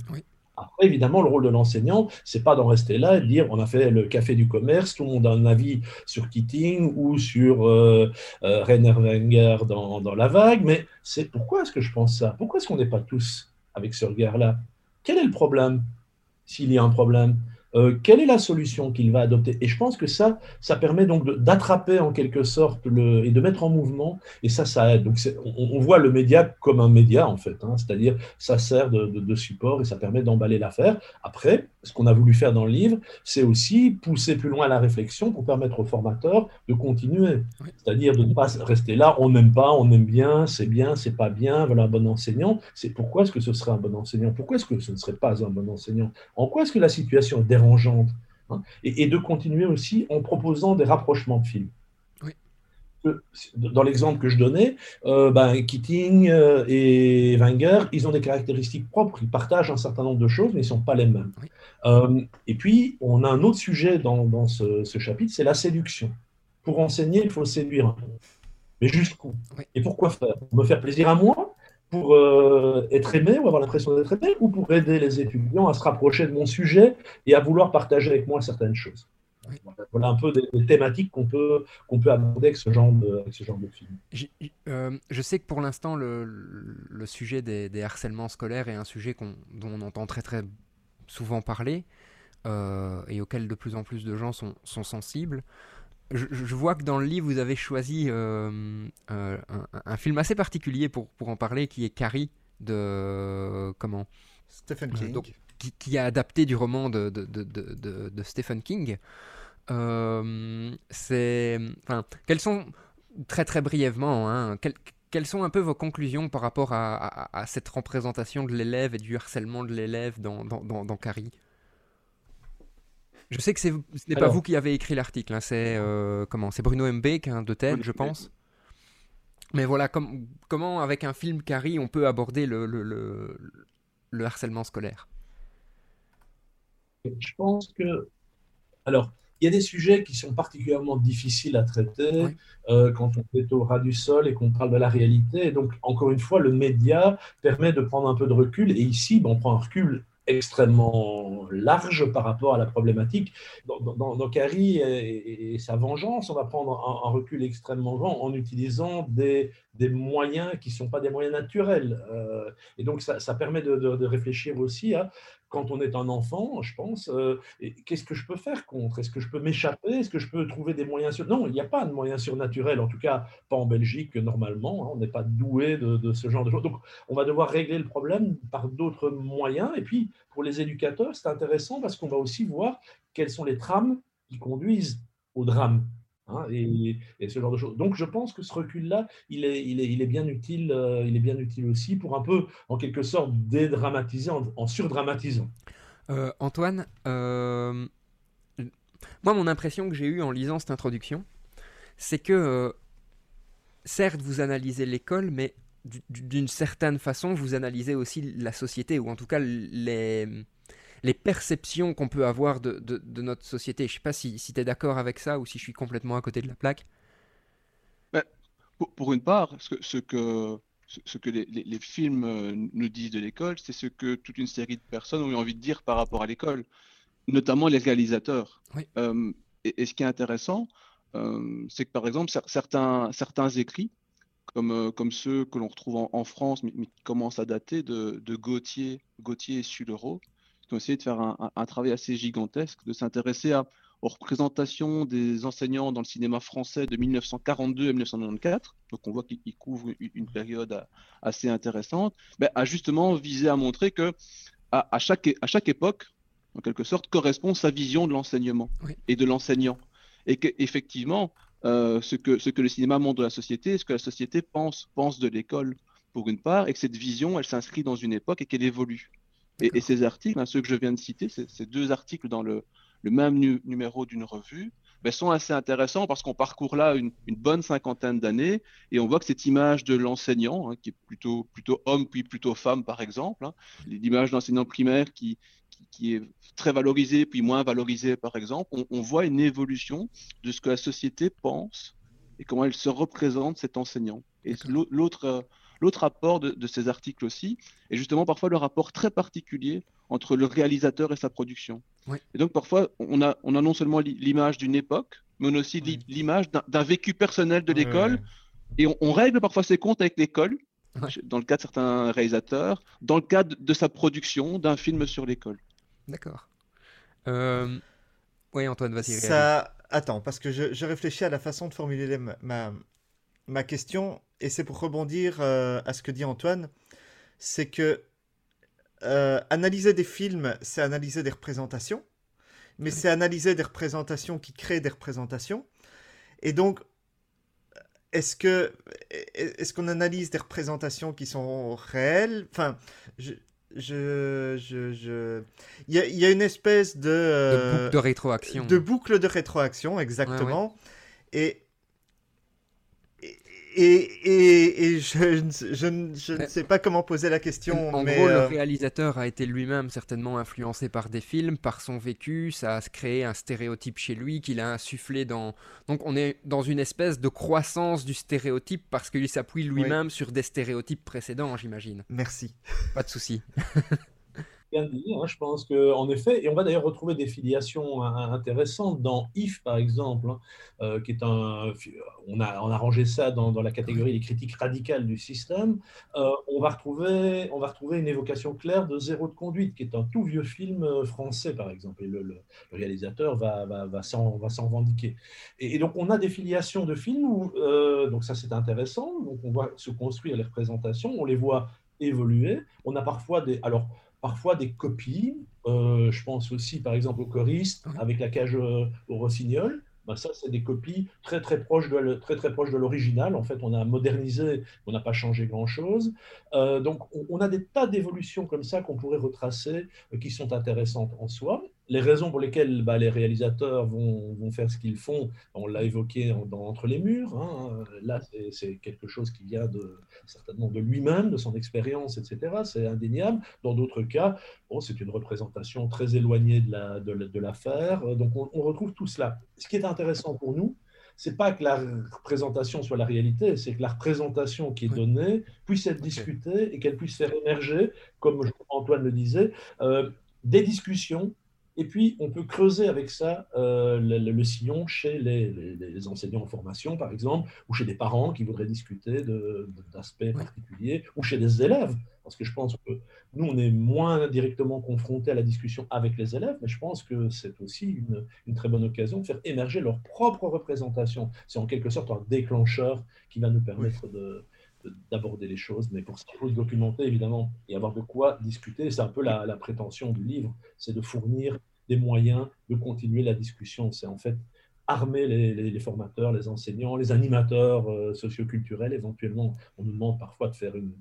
Après, évidemment, le rôle de l'enseignant, c'est pas d'en rester là et de dire on a fait le café du commerce, tout le monde a un avis sur Keating ou sur euh, euh Rainer Wenger dans, dans, La Vague, mais c'est pourquoi est-ce que je pense ça? Pourquoi est-ce qu'on n'est pas tous avec ce regard-là? Quel est le problème? S'il y a un problème. Euh, quelle est la solution qu'il va adopter? Et je pense que ça, ça permet donc d'attraper en quelque sorte le, et de mettre en mouvement, et ça, ça aide. Donc on, on, voit le média comme un média en fait, hein, c'est-à-dire ça sert de, de, de, support et ça permet d'emballer l'affaire. Après, ce qu'on a voulu faire dans le livre, c'est aussi pousser plus loin la réflexion pour permettre aux formateurs de continuer, c'est-à-dire de ne pas rester là, on n'aime pas, on aime bien, c'est bien, c'est pas bien, voilà un bon enseignant. C'est pourquoi est-ce que ce serait un bon enseignant? Pourquoi est-ce que ce ne serait pas un bon enseignant? En quoi est-ce que la situation est Hein, et, de continuer aussi en proposant des rapprochements de films. dans l'exemple que je donnais, euh, ben, Keating euh, et Wenger, ils ont des caractéristiques propres, ils partagent un certain nombre de choses, mais ils ne sont pas les mêmes. Euh, et puis, on a un autre sujet dans, ce, chapitre, c'est la séduction. Pour enseigner, il faut séduire Mais jusqu'où? Et pourquoi faire? Pour me faire plaisir à moi pour être aimé ou avoir l'impression d'être aimé, ou pour aider les étudiants à se rapprocher de mon sujet et à vouloir partager avec moi certaines choses. Voilà un peu des, thématiques qu'on peut, qu'on peut aborder avec ce genre de, ce genre de film. Euh, je sais que pour l'instant, le, le, sujet des, des, harcèlements scolaires est un sujet dont on entend très très souvent parler euh, et auquel de plus en plus de gens sont, sont sensibles. Je, je, vois que dans le livre, vous avez choisi euh, un, un, film assez particulier pour, pour en parler, qui est Carrie de comment? Stephen King. qui, qui, a adapté du roman de, de, de, de Stephen King. Euh, c'est, enfin, quelles sont très très brièvement, hein, quelles, sont un peu vos conclusions par rapport à, cette représentation de l'élève et du harcèlement de l'élève dans, dans, dans, Carrie? Je sais que ce n'est pas vous qui avez écrit l'article, hein, c'est euh, comment C'est Bruno Mbeck hein, de TED, je pense. Mais voilà, comment avec un film Carrie on peut aborder le, le, le, le harcèlement scolaire? Je pense que alors il y a des sujets qui sont particulièrement difficiles à traiter euh, quand on est au ras du sol et qu'on parle de la réalité. Et donc, encore une fois, le média permet de prendre un peu de recul. Et ici, ben, on prend un recul extrêmement large par rapport à la problématique. Dans, dans, Carrie et, sa vengeance, on va prendre un, recul extrêmement grand en utilisant des, des moyens qui ne sont pas des moyens naturels. Euh, et donc, ça, permet de, de, de, réfléchir aussi à quand on est un enfant, je pense, euh, qu'est-ce que je peux faire contre? Est-ce que je peux m'échapper? Est-ce que je peux trouver des moyens sur... Non, il n'y a pas de moyens surnaturels, en tout cas pas en Belgique normalement, hein, on n'est pas doué de, ce genre de choses. Donc on va devoir régler le problème par d'autres moyens. Et puis pour les éducateurs, c'est intéressant parce qu'on va aussi voir quelles sont les trames qui conduisent au drame. Hein, et, ce genre de choses. Donc je pense que ce recul-là, il est, il, est, il est, bien utile, euh, il est bien utile aussi pour un peu, en quelque sorte, dédramatiser en, surdramatisant. Euh, Antoine, euh, moi mon impression que j'ai eue en lisant cette introduction, c'est que certes vous analysez l'école, mais d'une certaine façon vous analysez aussi la société, ou en tout cas les les perceptions qu'on peut avoir de, notre société. Je ne sais pas si, tu es d'accord avec ça ou si je suis complètement à côté de la plaque. Ben, pour, une part, ce que, ce que, les, films euh, nous disent de l'école, c'est ce que toute une série de personnes ont eu envie de dire par rapport à l'école, notamment les réalisateurs. Euh, et, ce qui est intéressant, euh, c'est que par exemple, certains, certains écrits, comme, comme ceux que l'on retrouve en, France, mais, qui commencent à dater de, de Gauthier, Gauthier et Sulero, qui ont essayé de faire un, travail assez gigantesque, de s'intéresser aux représentations des enseignants dans le cinéma français de 1942 à 1994. Donc on voit qu'ils couvrent une période assez intéressante, mais a justement visé à montrer que à, chaque, à chaque époque, en quelque sorte, correspond sa vision de l'enseignement et de l'enseignant. Et qu'effectivement, euh, ce, que, ce que le cinéma montre de la société, ce que la société pense, pense de l'école, pour une part, et que cette vision, elle s'inscrit dans une époque et qu'elle évolue. Et, ces articles, hein, ceux que je viens de citer, ces deux articles dans le, même numéro d'une revue, ben, sont assez intéressants parce qu'on parcourt là une, bonne cinquantaine d'années et on voit que cette image de l'enseignant, hein, qui est plutôt, plutôt homme puis plutôt femme par exemple, hein, l'image d'enseignant primaire qui, qui, est très valorisée puis moins valorisée par exemple, on, on, voit une évolution de ce que la société pense et comment elle se représente cet enseignant. Et l'autre L'autre rapport de, ces articles aussi est justement parfois le rapport très particulier entre le réalisateur et sa production. Et donc parfois, on a, on a non seulement l'image d'une époque, mais on a aussi l'image d'un vécu personnel de l'école. Et on, règle parfois ses comptes avec l'école, dans le cas de certains réalisateurs, dans le cas de, sa production d'un film sur l'école. D'accord. Euh, oui, Antoine, vas-y. Ça... Attends, parce que je, réfléchis à la façon de formuler ma, ma question, et c'est pour rebondir euh, à ce que dit Antoine, c'est que euh, analyser des films, c'est analyser des représentations, mais c'est analyser des représentations qui créent des représentations. Et donc, est-ce que est-ce qu'on analyse des représentations qui sont réelles? Enfin, je, je, je, Il, y a, une espèce de, de boucle de rétroaction. De boucle de rétroaction, exactement. Et et, et, je, je, ne sais pas comment poser la question. En mais gros, le euh, réalisateur a été lui-même certainement influencé par des films, par son vécu, ça a créé un stéréotype chez lui qu'il a insufflé dans... Donc on est dans une espèce de croissance du stéréotype parce qu'il s'appuie lui-même sur des stéréotypes précédents, j'imagine. Merci. Pas de souci. bien dit. Hein, je pense qu'en effet, et on va d'ailleurs retrouver des filiations hein, intéressantes dans If, par exemple, hein, euh, qui est un. On a, on a rangé ça dans, la catégorie des critiques radicales du système. Euh, on, va retrouver, on va retrouver une évocation claire de Zéro de conduite, qui est un tout vieux film euh, français, par exemple, et le, réalisateur va, va, va s'en revendiquer. Et, et, donc, on a des filiations de films où, donc ça, c'est intéressant. Donc, on voit se construire les représentations, on les voit évoluer. On a parfois des. Alors, parfois des copies. Euh, je pense aussi, par exemple, au choriste avec la cage euh, au rossignol. Ben ça, c'est des copies très très proches de très très proches de l'original. En fait, on a modernisé, on n'a pas changé grand chose. Euh, donc, on, on, a des tas d'évolutions comme ça qu'on pourrait retracer, qui sont intéressantes en soi les raisons pour lesquelles bah, les réalisateurs vont, vont faire ce qu'ils font, on l'a évoqué dans Entre les murs. Hein. Là, c'est quelque chose qui vient de, certainement de lui-même, de son expérience, etc. C'est indéniable. Dans d'autres cas, bon, c'est une représentation très éloignée de l'affaire. La, de, de l'affaire. Donc, on, on, retrouve tout cela. Ce qui est intéressant pour nous, c'est pas que la représentation soit la réalité, c'est que la représentation qui est donnée puisse être discutée et qu'elle puisse faire émerger, comme Antoine le disait, euh, des discussions et puis, on peut creuser avec ça euh, le, le, sillon chez les, les, les, enseignants en formation, par exemple, ou chez des parents qui voudraient discuter d'aspects particuliers, ou chez des élèves. Parce que je pense que nous, on est moins directement confrontés à la discussion avec les élèves, mais je pense que c'est aussi une, une, très bonne occasion de faire émerger leur propre représentation. C'est en quelque sorte un déclencheur qui va nous permettre oui. de d'aborder les choses, mais pour se documenter évidemment et avoir de quoi discuter, c'est un peu la, la prétention du livre, c'est de fournir des moyens de continuer la discussion. C'est en fait armer les, les, les, formateurs, les enseignants, les animateurs euh, socioculturels. Éventuellement, on nous demande parfois de faire une,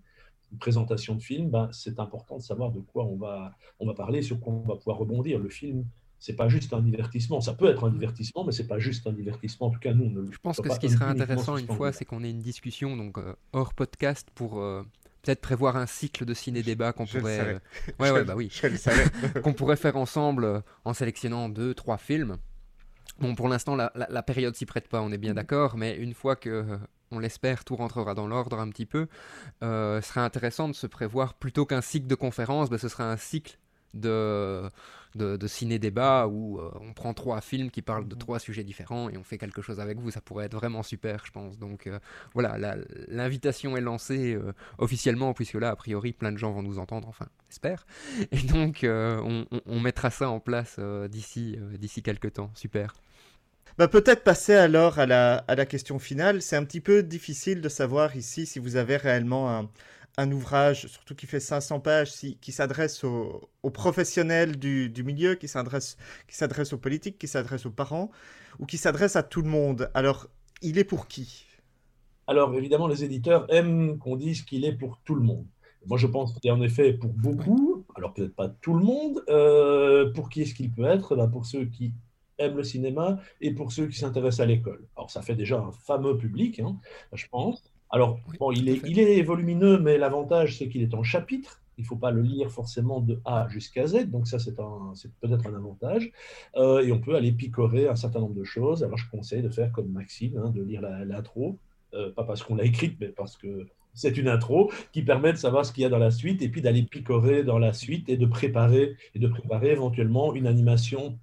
une présentation de film. Ben, c'est important de savoir de quoi on va, on va parler, sur quoi on va pouvoir rebondir. Le film, c'est pas juste un divertissement. Ça peut être un divertissement, mais c'est pas juste un divertissement. En tout cas, nous, on ne Je pense que ce qui serait intéressant une fois, c'est qu'on ait une discussion donc euh, hors podcast pour euh, peut-être prévoir un cycle de ciné-débat qu'on pourrait. Euh... Ouais, ouais, bah oui. qu'on pourrait faire ensemble euh, en sélectionnant deux, trois films. Bon, pour l'instant, la, la, la, période s'y prête pas, on est bien d'accord, mais une fois que euh, on l'espère, tout rentrera dans l'ordre un petit peu. Euh, ce serait intéressant de se prévoir, plutôt qu'un cycle de conférences, bah, ce serait un cycle de, de, de ciné-débat où euh, on prend trois films qui parlent de trois sujets différents et on fait quelque chose avec vous. Ça pourrait être vraiment super, je pense. Donc euh, voilà, l'invitation est lancée euh, officiellement, puisque là, a priori, plein de gens vont nous entendre, enfin, j'espère. Et donc, on, on, on, mettra ça en place d'ici d'ici quelques temps. Super. Bah, Peut-être passer alors à la, à la question finale. C'est un petit peu difficile de savoir ici si vous avez réellement un, un ouvrage, surtout qui fait 500 pages, qui s'adresse aux, professionnels du, du milieu, qui s'adresse aux politiques, qui s'adresse aux parents, ou qui s'adresse à tout le monde. Alors, il est pour qui? Alors, évidemment, les éditeurs aiment qu'on dise qu'il est pour tout le monde. Moi, je pense qu'il est en effet pour beaucoup, alors peut-être pas tout le monde. Euh, pour qui est-ce qu'il peut être? Ben Pour ceux qui aiment le cinéma et pour ceux qui s'intéressent à l'école. Alors, ça fait déjà un fameux public, hein, je pense. Alors, oui, bon, il, est, il est volumineux, mais l'avantage, c'est qu'il est en chapitres. Il ne faut pas le lire forcément de A jusqu'à Z, donc ça, c'est peut-être un avantage. Euh, et on peut aller picorer un certain nombre de choses. Alors, je conseille de faire comme Maxime, hein, de lire l'intro, euh, pas parce qu'on l'a écrite, mais parce que c'est une intro qui permet de savoir ce qu'il y a dans la suite et puis d'aller picorer dans la suite et de préparer et de préparer éventuellement une animation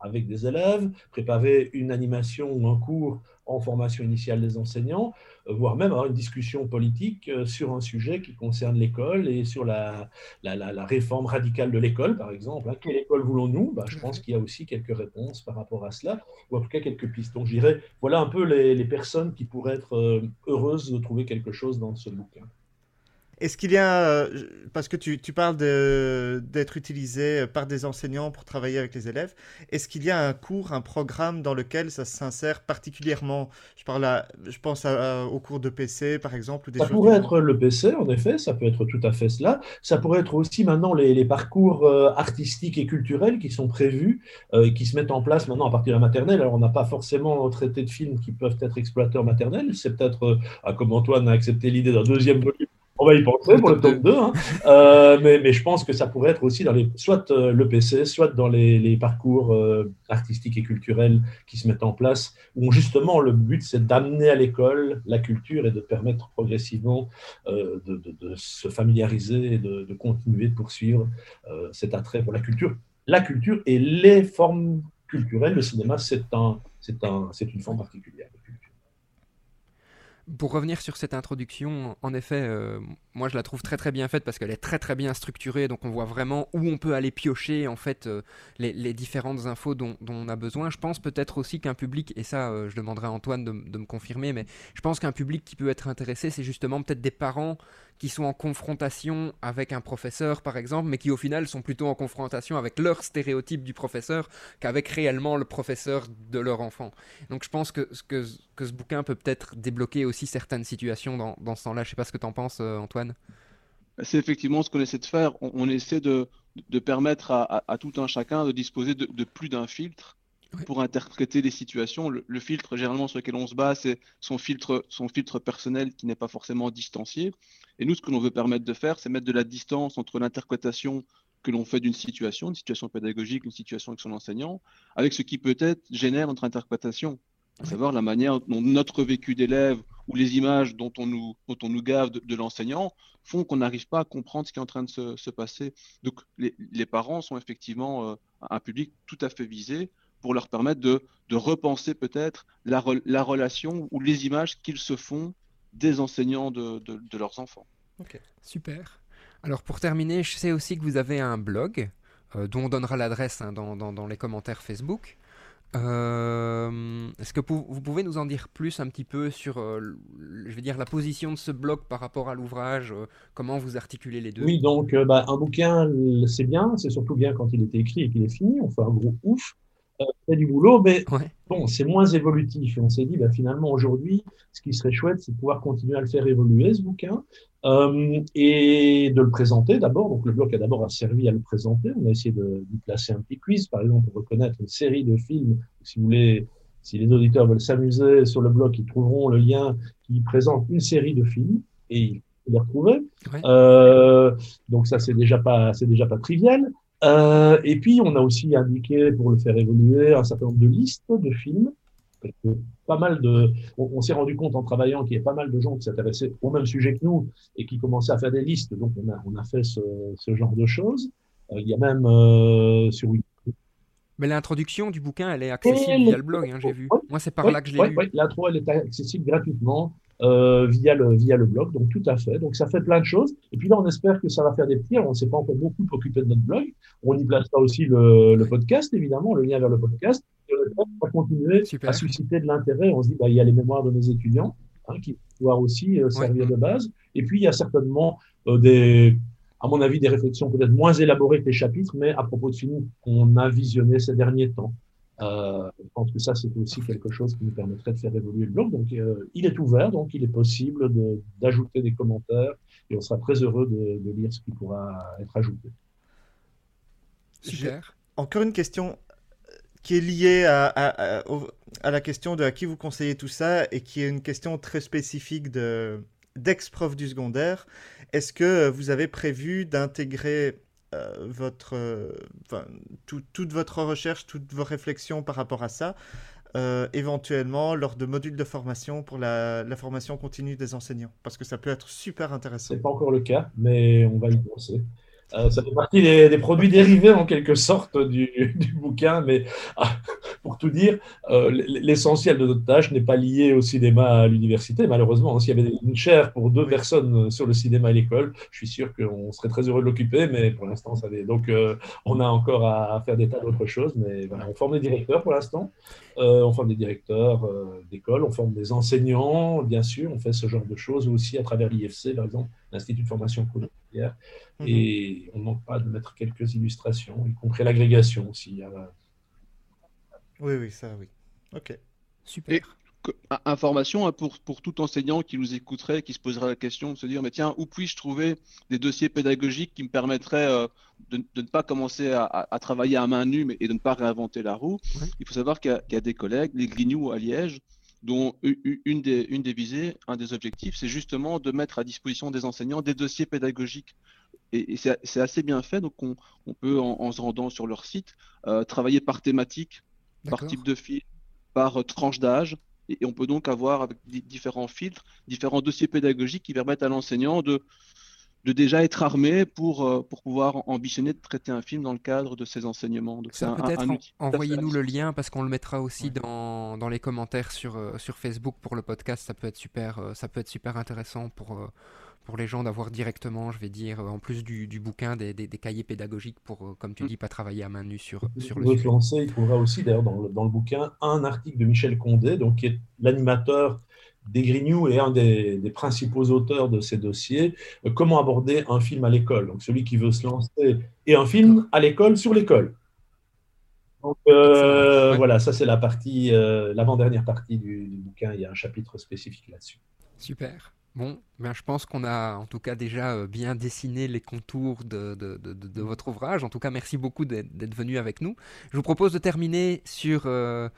avec des élèves, préparer une animation ou un cours en formation initiale des enseignants, euh, voire même avoir une discussion politique euh, sur un sujet qui concerne l'école et sur la, la, la, la, réforme radicale de l'école, par exemple. Hein. Quelle école voulons-nous? Bah, Je pense qu'il y a aussi quelques réponses par rapport à cela, ou en tout cas quelques pistes. Donc je dirais, voilà un peu les, les personnes qui pourraient être euh, heureuses de trouver quelque chose dans ce bouquin. Est-ce qu'il y a, euh, parce que tu, tu parles d'être utilisé par des enseignants pour travailler avec les élèves, est-ce qu'il y a un cours, un programme dans lequel ça s'insère particulièrement? Je parle à, je pense au cours de PC par exemple. Ou des ça pourrait être le PC en effet, ça peut être tout à fait cela. Ça pourrait être aussi maintenant les, les parcours euh, artistiques et culturels qui sont prévus euh, et qui se mettent en place maintenant à partir de la maternelle. Alors on n'a pas forcément traité de films qui peuvent être exploiteurs maternels. C'est peut-être, ah, comme Antoine a accepté l'idée d'un deuxième volume on va y penser pour le tome 2. Hein. Euh, mais, je pense que ça pourrait être aussi dans les, soit euh, le PC, soit dans les, parcours euh, artistiques et culturels qui se mettent en place, où justement le but c'est d'amener à l'école la culture et de permettre progressivement de, se familiariser et de, continuer de poursuivre cet attrait pour la culture. La culture et les formes culturelles, le cinéma, c'est un, un, une forme particulière pour revenir sur cette introduction, en effet, euh, moi je la trouve très très bien faite parce qu'elle est très très bien structurée, donc on voit vraiment où on peut aller piocher en fait euh, les, différentes infos dont, on a besoin. Je pense peut-être aussi qu'un public, et ça euh, je demanderai à Antoine de, me confirmer, mais je pense qu'un public qui peut être intéressé, c'est justement peut-être des parents qui sont en confrontation avec un professeur, par exemple, mais qui au final sont plutôt en confrontation avec leur stéréotype du professeur qu'avec réellement le professeur de leur enfant. Donc je pense que, que, que ce bouquin peut peut-être débloquer aussi certaines situations dans, ce temps-là. Je sais pas ce que tu en penses, euh, C'est effectivement ce qu'on essaie de faire. On, essaie de, de permettre à, à, tout un chacun de disposer de, de plus d'un filtre pour interpréter les situations. Le, filtre, généralement, sur lequel on se base, c'est son filtre, son filtre personnel qui n'est pas forcément distancié. Et nous, ce que l'on veut permettre de faire, c'est mettre de la distance entre l'interprétation que l'on fait d'une situation, une situation pédagogique, une situation avec son enseignant, avec ce qui peut-être génère notre interprétation, à savoir la manière dont notre vécu d'élève ou les images dont on nous, dont gave de, l'enseignant font qu'on n'arrive pas à comprendre ce qui est en train de se, passer. Donc les, parents sont effectivement euh, un public tout à fait visé pour leur permettre de, repenser peut-être la, la, relation ou les images qu'ils se font des enseignants de, leurs enfants. Ok, super. Alors pour terminer, je sais aussi que vous avez un blog euh, dont on donnera l'adresse hein, dans, les commentaires Facebook. Euh, est-ce que vous pouvez nous en dire plus un petit peu sur, euh, je vais dire, la position de ce blog par rapport à l'ouvrage Comment vous articulez les deux? Oui, donc bah, un bouquin, c'est bien, c'est surtout bien quand il est écrit et qu'il est fini. On fait un gros ouf fait du boulot, mais bon, c'est moins évolutif. Et on s'est dit, bah, finalement, aujourd'hui, ce qui serait chouette, c'est de pouvoir continuer à le faire évoluer, ce bouquin, euh, et de le présenter d'abord. Donc, le bloc a d'abord servi à le présenter. On a essayé de, de placer un petit quiz, par exemple, pour reconnaître une série de films. Si vous voulez, si les auditeurs veulent s'amuser sur le blog, ils trouveront le lien qui présente une série de films. Et ils les retrouver. Euh, donc ça, c'est déjà pas, c'est déjà pas trivial. Euh, et puis, on a aussi indiqué, pour le faire évoluer, un certain nombre de listes de films. Pas mal de, on, s'est rendu compte en travaillant qu'il y a pas mal de gens qui s'intéressaient au même sujet que nous et qui commençaient à faire des listes. Donc, on a, on a fait ce, ce genre de choses. Euh, il y a même euh, sur mais l'introduction du bouquin, elle est accessible via le blog, hein, j'ai vu. Moi, c'est par là que je l'ai lu. l'intro, elle est accessible gratuitement. Euh, via, le, via le blog. Donc, tout à fait. Donc, ça fait plein de choses. Et puis là, on espère que ça va faire des petits. On ne s'est pas encore beaucoup occupé de notre blog. On y placera aussi le, le podcast, évidemment, le lien vers le podcast. Va continuer à susciter de l'intérêt. On se dit, bah, il y a les mémoires de nos étudiants hein, qui vont pouvoir aussi euh, servir de base. Et puis, il y a certainement euh, des, à mon avis, des réflexions peut-être moins élaborées que les chapitres, mais à propos de films qu'on a visionnés ces derniers temps. Euh, je pense que ça, c'est aussi quelque chose qui nous permettrait de faire évoluer le blog. Donc, euh, il est ouvert, donc il est possible d'ajouter des commentaires et on sera très heureux de, lire ce qui pourra être ajouté. Super. Encore une question qui est liée à, la question de à qui vous conseillez tout ça et qui est une question très spécifique d'ex-prof du secondaire. Est-ce que vous avez prévu d'intégrer euh, votre, euh, toute votre recherche, toutes vos réflexions par rapport à ça, euh, éventuellement lors de modules de formation pour la, la, formation continue des enseignants? Parce que ça peut être super intéressant. Ce n'est pas encore le cas, mais on va y penser. Euh, ça fait partie des, produits dérivés en quelque sorte du, du bouquin, mais ah, pour tout dire, euh, l'essentiel de notre tâche n'est pas lié au cinéma à l'université. Malheureusement, s'il y avait une chaire pour deux personnes sur le cinéma à l'école, je suis sûr qu'on serait très heureux de l'occuper, mais pour l'instant, ça n'est. Donc, euh, on a encore à, faire des tas d'autres choses, mais voilà, on forme des directeurs pour l'instant. on forme des directeurs d'école, on forme des enseignants, bien sûr, on fait ce genre de choses aussi à travers l'IFC, par exemple l'Institut de formation coloniale. Mhm. Et on ne manque pas de mettre quelques illustrations, y compris l'agrégation aussi. euh, Oui, oui, ça, oui. Ok. Super. A- Information hein, pour, pour tout enseignant qui nous écouterait, qui se poserait la question de se dire, mais tiens, où puis-je trouver des dossiers pédagogiques qui me permettraient euh, de, de ne pas commencer à, à- à travailler à main nue mais, et de ne pas réinventer la roue? Ouais. Il faut savoir qu'il y, a- qu'il y a des collègues, les Grignoux à Liège, dont une des, une des visées, un des objectifs, c'est justement de mettre à disposition des enseignants des dossiers pédagogiques. Et, et c'est assez bien fait, donc on, on peut, en, en se rendant sur leur site, euh, travailler par thématique, par type de film, par euh, tranche d'âge. Et, et on peut donc avoir avec di- différents filtres, différents dossiers pédagogiques qui permettent à l'enseignant de, de déjà être armé pour, euh, pour pouvoir ambitionner de traiter un film dans le cadre de ses enseignements. Donc Ça, peut-être en- envoyez-nous le lien parce qu'on le mettra aussi Ouais. dans, dans les commentaires sur, euh, sur Facebook pour le podcast. Ça peut être super, euh, ça peut être super intéressant pour, pour les gens d'avoir directement, je vais dire, euh, en plus du, du bouquin, des, des- des cahiers pédagogiques pour, euh, comme tu Mm. dis, pas travailler à main nue sur, sur le sujet. se lancer, il trouvera aussi d'ailleurs dans le, dans le bouquin un article de Michel Condé, donc, qui est l'animateur des Grignoux et un des, des principaux auteurs de ces dossiers, euh, comment aborder un film à l'école. Donc celui qui veut se lancer et un film à l'école sur l'école. Donc euh, voilà, ça c'est la partie, euh, l'avant-dernière partie du, du bouquin. Il y a un chapitre spécifique là-dessus. Super. Bon, ben, je pense qu'on a en tout cas déjà euh, bien dessiné les contours de, de- de- votre ouvrage. En tout cas, merci beaucoup d'être venu avec nous. Je vous propose de terminer sur euh,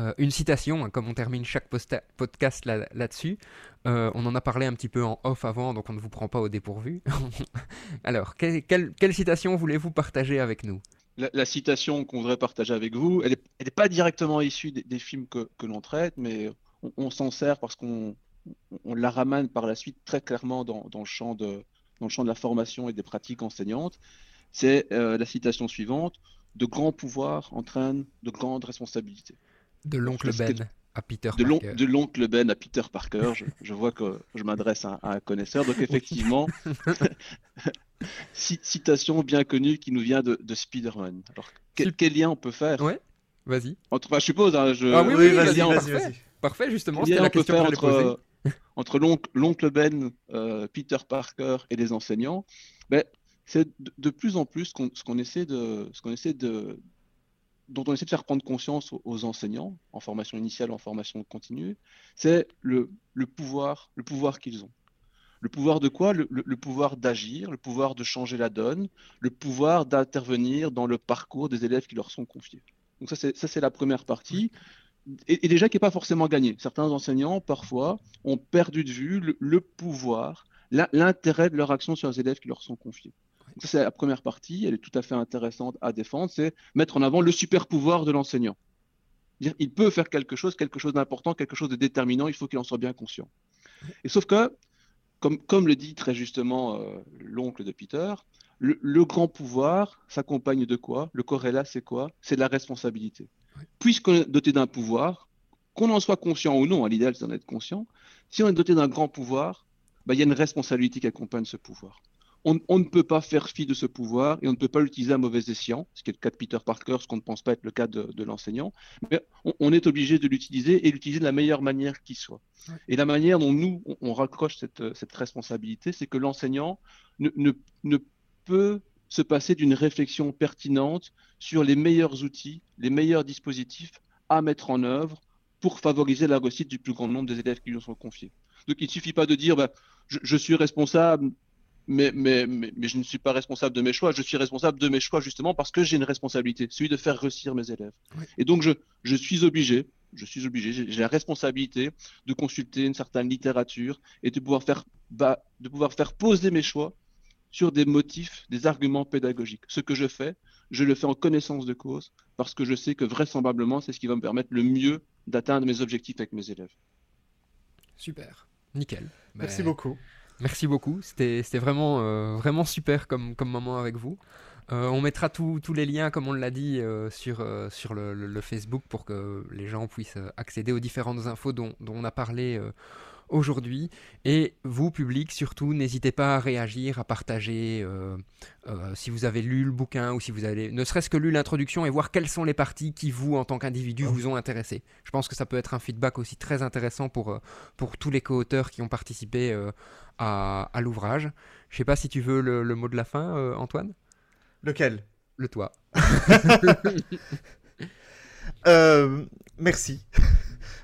euh, une citation, hein, comme on termine chaque podcast là- là-dessus. Euh, on en a parlé un petit peu en off avant, donc on ne vous prend pas au dépourvu. Alors, que- quelle, quelle citation voulez-vous partager avec nous? La, citation qu'on voudrait partager avec vous, elle n'est pas directement issue des, films que, que l'on traite, mais on s'en sert parce qu'on on la ramène par la suite très clairement dans, dans le champ de, dans le champ de la formation et des pratiques enseignantes. C'est euh, la citation suivante De grands pouvoirs entraînent de grandes responsabilités. De l'oncle Ben à Peter De l'on- Parker. de l'oncle Ben à Peter Parker, je, je vois que je m'adresse à, à un connaisseur. Donc effectivement, ci- citation bien connue qui nous vient de, de Spider-Man. Alors quel, lien on peut faire Ouais, vas-y. entre, enfin, je suppose, hein, je, Ah oui, oui, oui, vas-y, vas-y, vas-y, parfait. vas-y. Parfait, justement, quel c'était la question faire que je poser. euh, entre l'oncle Ben, euh, Peter Parker et les enseignants ben, C'est de, plus en plus ce qu'on essaie de, ce essaie de, dont on essaie de faire prendre conscience aux, enseignants en formation initiale, en formation continue, c'est le, pouvoir, le pouvoir qu'ils ont. Le pouvoir de quoi? Le, le- pouvoir d'agir, le pouvoir de changer la donne, le pouvoir d'intervenir dans le parcours des élèves qui leur sont confiés. Donc ça, c'est la première partie. Et, déjà qui n'est pas forcément gagné. Certains enseignants, parfois, ont perdu de vue le, pouvoir, l'intérêt de leur action sur les élèves qui leur sont confiés. C'est la première partie, elle est tout à fait intéressante à défendre, c'est mettre en avant le super pouvoir de l'enseignant. Il peut faire quelque chose, quelque chose d'important, quelque chose de déterminant, il faut qu'il en soit bien conscient. Et sauf que, comme, le dit très justement euh, l'oncle de Peter, le, le grand pouvoir s'accompagne de quoi? Le corrélat, c'est quoi? C'est de la responsabilité. Puisqu'on est doté d'un pouvoir, qu'on en soit conscient ou non, à l'idéal c'est d'en être conscient, si on est doté d'un grand pouvoir, bah, il y a une responsabilité qui accompagne ce pouvoir. On, on ne peut pas faire fi de ce pouvoir et on ne peut pas l'utiliser à mauvais escient, ce qui est le cas de Peter Parker, ce qu'on ne pense pas être le cas de, de l'enseignant, mais on, on est obligé de l'utiliser et l'utiliser de la meilleure manière qui soit. Et la manière dont nous, on, on raccroche cette, cette responsabilité, c'est que l'enseignant ne, ne, ne peut se passer d'une réflexion pertinente sur les meilleurs outils, les meilleurs dispositifs à mettre en œuvre pour favoriser la réussite du plus grand nombre des élèves qui lui sont confiés. Donc il ne suffit pas de dire bah, je, je, suis responsable, mais, mais, mais, mais, je ne suis pas responsable de mes choix, je suis responsable de mes choix justement parce que j'ai une responsabilité, celui de faire réussir mes élèves. Oui. Et donc je, je suis obligé, je suis obligé, j'ai la responsabilité de consulter une certaine littérature et de pouvoir faire, bah, de pouvoir faire poser mes choix sur des motifs, des arguments pédagogiques. Ce que je fais, je le fais en connaissance de cause parce que je sais que vraisemblablement, c'est ce qui va me permettre le mieux d'atteindre mes objectifs avec mes élèves. Super, nickel. Merci Ben, beaucoup. Merci beaucoup, c'était vraiment, euh, vraiment super comme, comme moment avec vous. Euh, on mettra tous tous les liens, comme on l'a dit, euh, sur, euh, sur le, le- le Facebook pour que les gens puissent accéder aux différentes infos dont, dont on a parlé euh, aujourd'hui. Et vous, public, surtout, n'hésitez pas à réagir, à partager si vous avez lu le bouquin ou si vous avez ne serait-ce que lu l'introduction et voir quelles sont les parties qui, vous, en tant qu'individu, vous ont intéressé. Je pense que ça peut être un feedback aussi très intéressant pour, pour tous les co-auteurs qui ont participé à, à l'ouvrage. Je sais pas si tu veux le, mot de la fin, Antoine? Lequel? Le toi. Euh, merci.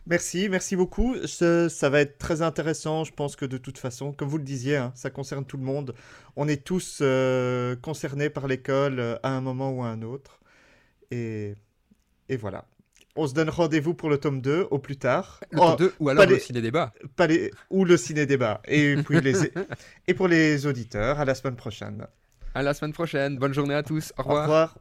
Merci, merci beaucoup. ça va être très intéressant. Je pense que de toute façon, comme vous le disiez, hein, ça concerne tout le monde. On est tous euh, concernés par l'école euh, à un moment ou à un autre. Et, et voilà. On se donne rendez-vous pour le tome 2 au plus tard. Le tome 2 ou alors le ciné-débat. Ou le ciné-débat. Et, puis les... et pour les auditeurs, à la semaine prochaine. À la semaine prochaine. Bonne journée à tous. Au revoir. Au revoir.